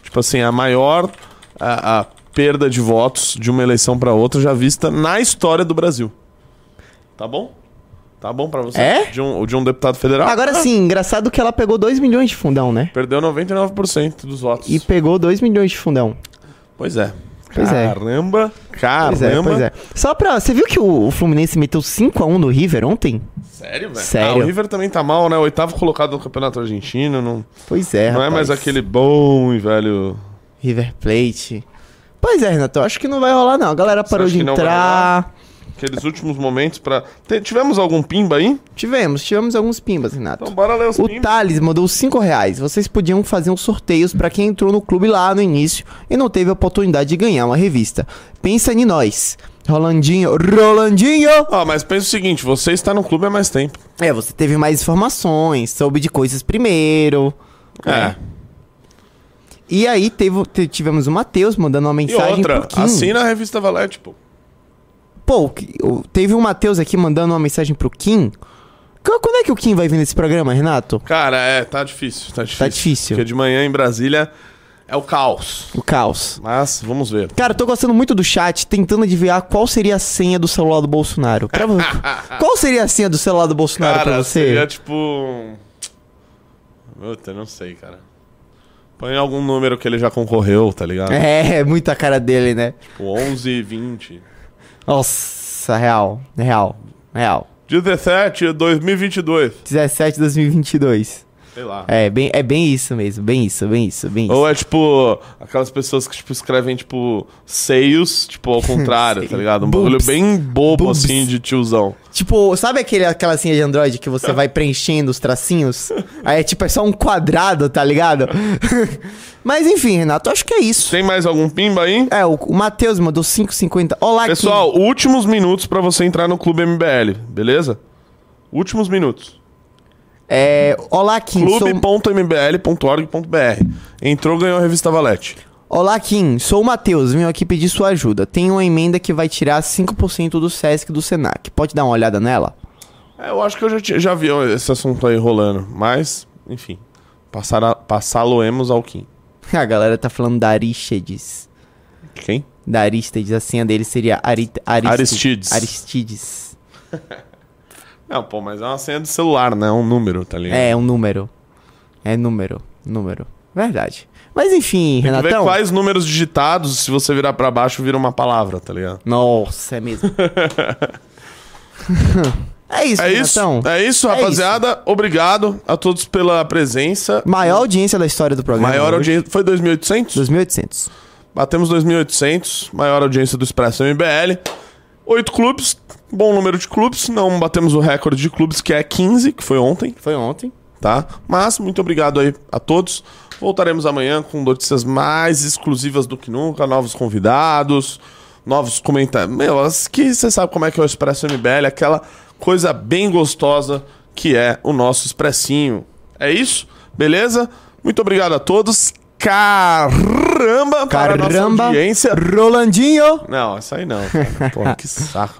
Tipo assim, a maior a, a perda de votos de uma eleição pra outra já vista na história do Brasil. Tá bom? Tá bom pra você? É? De um, de um deputado federal? Agora Ah, sim, engraçado que ela pegou 2 milhões de fundão, né? Perdeu 99% dos votos. E pegou 2 milhões de fundão. Pois é. Pois é. Caramba, caramba. Pois é, pois é. Só pra. Você viu que o, o Fluminense meteu 5x1 no River ontem? Sério, velho? Sério. Ah, o River também tá mal, né? Oitavo colocado no Campeonato Argentino. Não, Pois é, não é rapaz. mais aquele bom e velho. River Plate. Pois é, Renato, eu acho que não vai rolar, não. A galera parou de entrar. Aqueles últimos momentos pra. Te- Tivemos algum pimba aí? Tivemos, tivemos alguns pimbas, Renato. Então bora ler os O pimbas. Thales mandou 5 reais. Vocês podiam fazer uns sorteios pra quem entrou no clube lá no início e não teve a oportunidade de ganhar uma revista. Pensa em nós. Rolandinho, Rolandinho! Ah, mas pensa o seguinte: você está no clube há mais tempo. É, você teve mais informações, soube de coisas primeiro. É. E aí teve, te- tivemos o Matheus mandando uma E mensagem outra, pro Kim. assina a revista Valete, pô. Pô, teve o Matheus aqui mandando uma mensagem pro Kim. Qu- Quando é que o Kim vai vir nesse programa, Renato? Cara, é, tá difícil, tá difícil. difícil. Porque de manhã em Brasília é o caos. O caos. Mas vamos ver. Cara, eu tô gostando muito do chat, tentando adivinhar qual seria a senha do celular do Bolsonaro. Pra qual seria a senha do celular do Bolsonaro pra Cara, você? seria tipo. Puta, não sei, cara. Põe algum número que ele já concorreu, tá ligado? É, muita cara dele, né? Tipo 11, 20. Nossa, real, real, real. 17, 2022. 17 de 2022. Sei lá. É, bem, é bem isso mesmo, bem isso, bem isso, bem isso. Ou é tipo aquelas pessoas que tipo, escrevem tipo seios, tipo ao contrário, tá ligado? Um Boobs. bagulho bem bobo Boobs. assim de tiozão. Tipo, sabe aquele, aquela senha de Android que você vai preenchendo os tracinhos? Aí é tipo, é só um quadrado, tá ligado? Mas enfim, Renato, acho que é isso. Tem mais algum pimba aí? É, o, o Matheus mandou 5,50. Olá, Pessoal, últimos minutos pra você entrar no Clube MBL, beleza? Últimos minutos. É, olá, Kim. Sou... clube.mbl.org.br. Entrou, ganhou a revista Valete. Olá, Kim. Sou o Matheus. Venho aqui pedir sua ajuda. Tem uma emenda que vai tirar 5% do SESC do SENAC. Pode dar uma olhada nela? É, eu acho que eu já, já vi esse assunto aí rolando, mas, enfim. Passar Passá-lo-emos ao Kim. A galera tá falando da Aristides. Quem? Da Aristides. A senha dele seria Ari... Aristides. Aristides. Não, pô, mas é uma senha de celular, né? É um número, tá ligado? É, um número. É número. Número. Verdade. Mas enfim, Tem que ver Renatão. quais números digitados, se você virar pra baixo, vira uma palavra, tá ligado? Nossa, é mesmo. é isso, É isso, Renatão. é isso, É rapaziada. Obrigado a todos pela presença. Maior audiência da história do programa. Maior hoje. audiência. Foi 2.800? 2.800. Batemos 2.800. Maior audiência do Expresso MBL. Oito clubes. Bom número de clubes. Não batemos o recorde de clubes, que é 15, que foi ontem, Foi ontem. tá? Mas muito obrigado aí a todos. Voltaremos amanhã com notícias mais exclusivas do que nunca, novos convidados, novos comentários. Meu, que você sabe como é que é o Expresso MBL, aquela coisa bem gostosa que é o nosso expressinho. É isso? Beleza? Muito obrigado a todos. Caramba para a nossa Caramba. audiência. Rolandinho. Não, essa aí não. cara. Porra, que saco.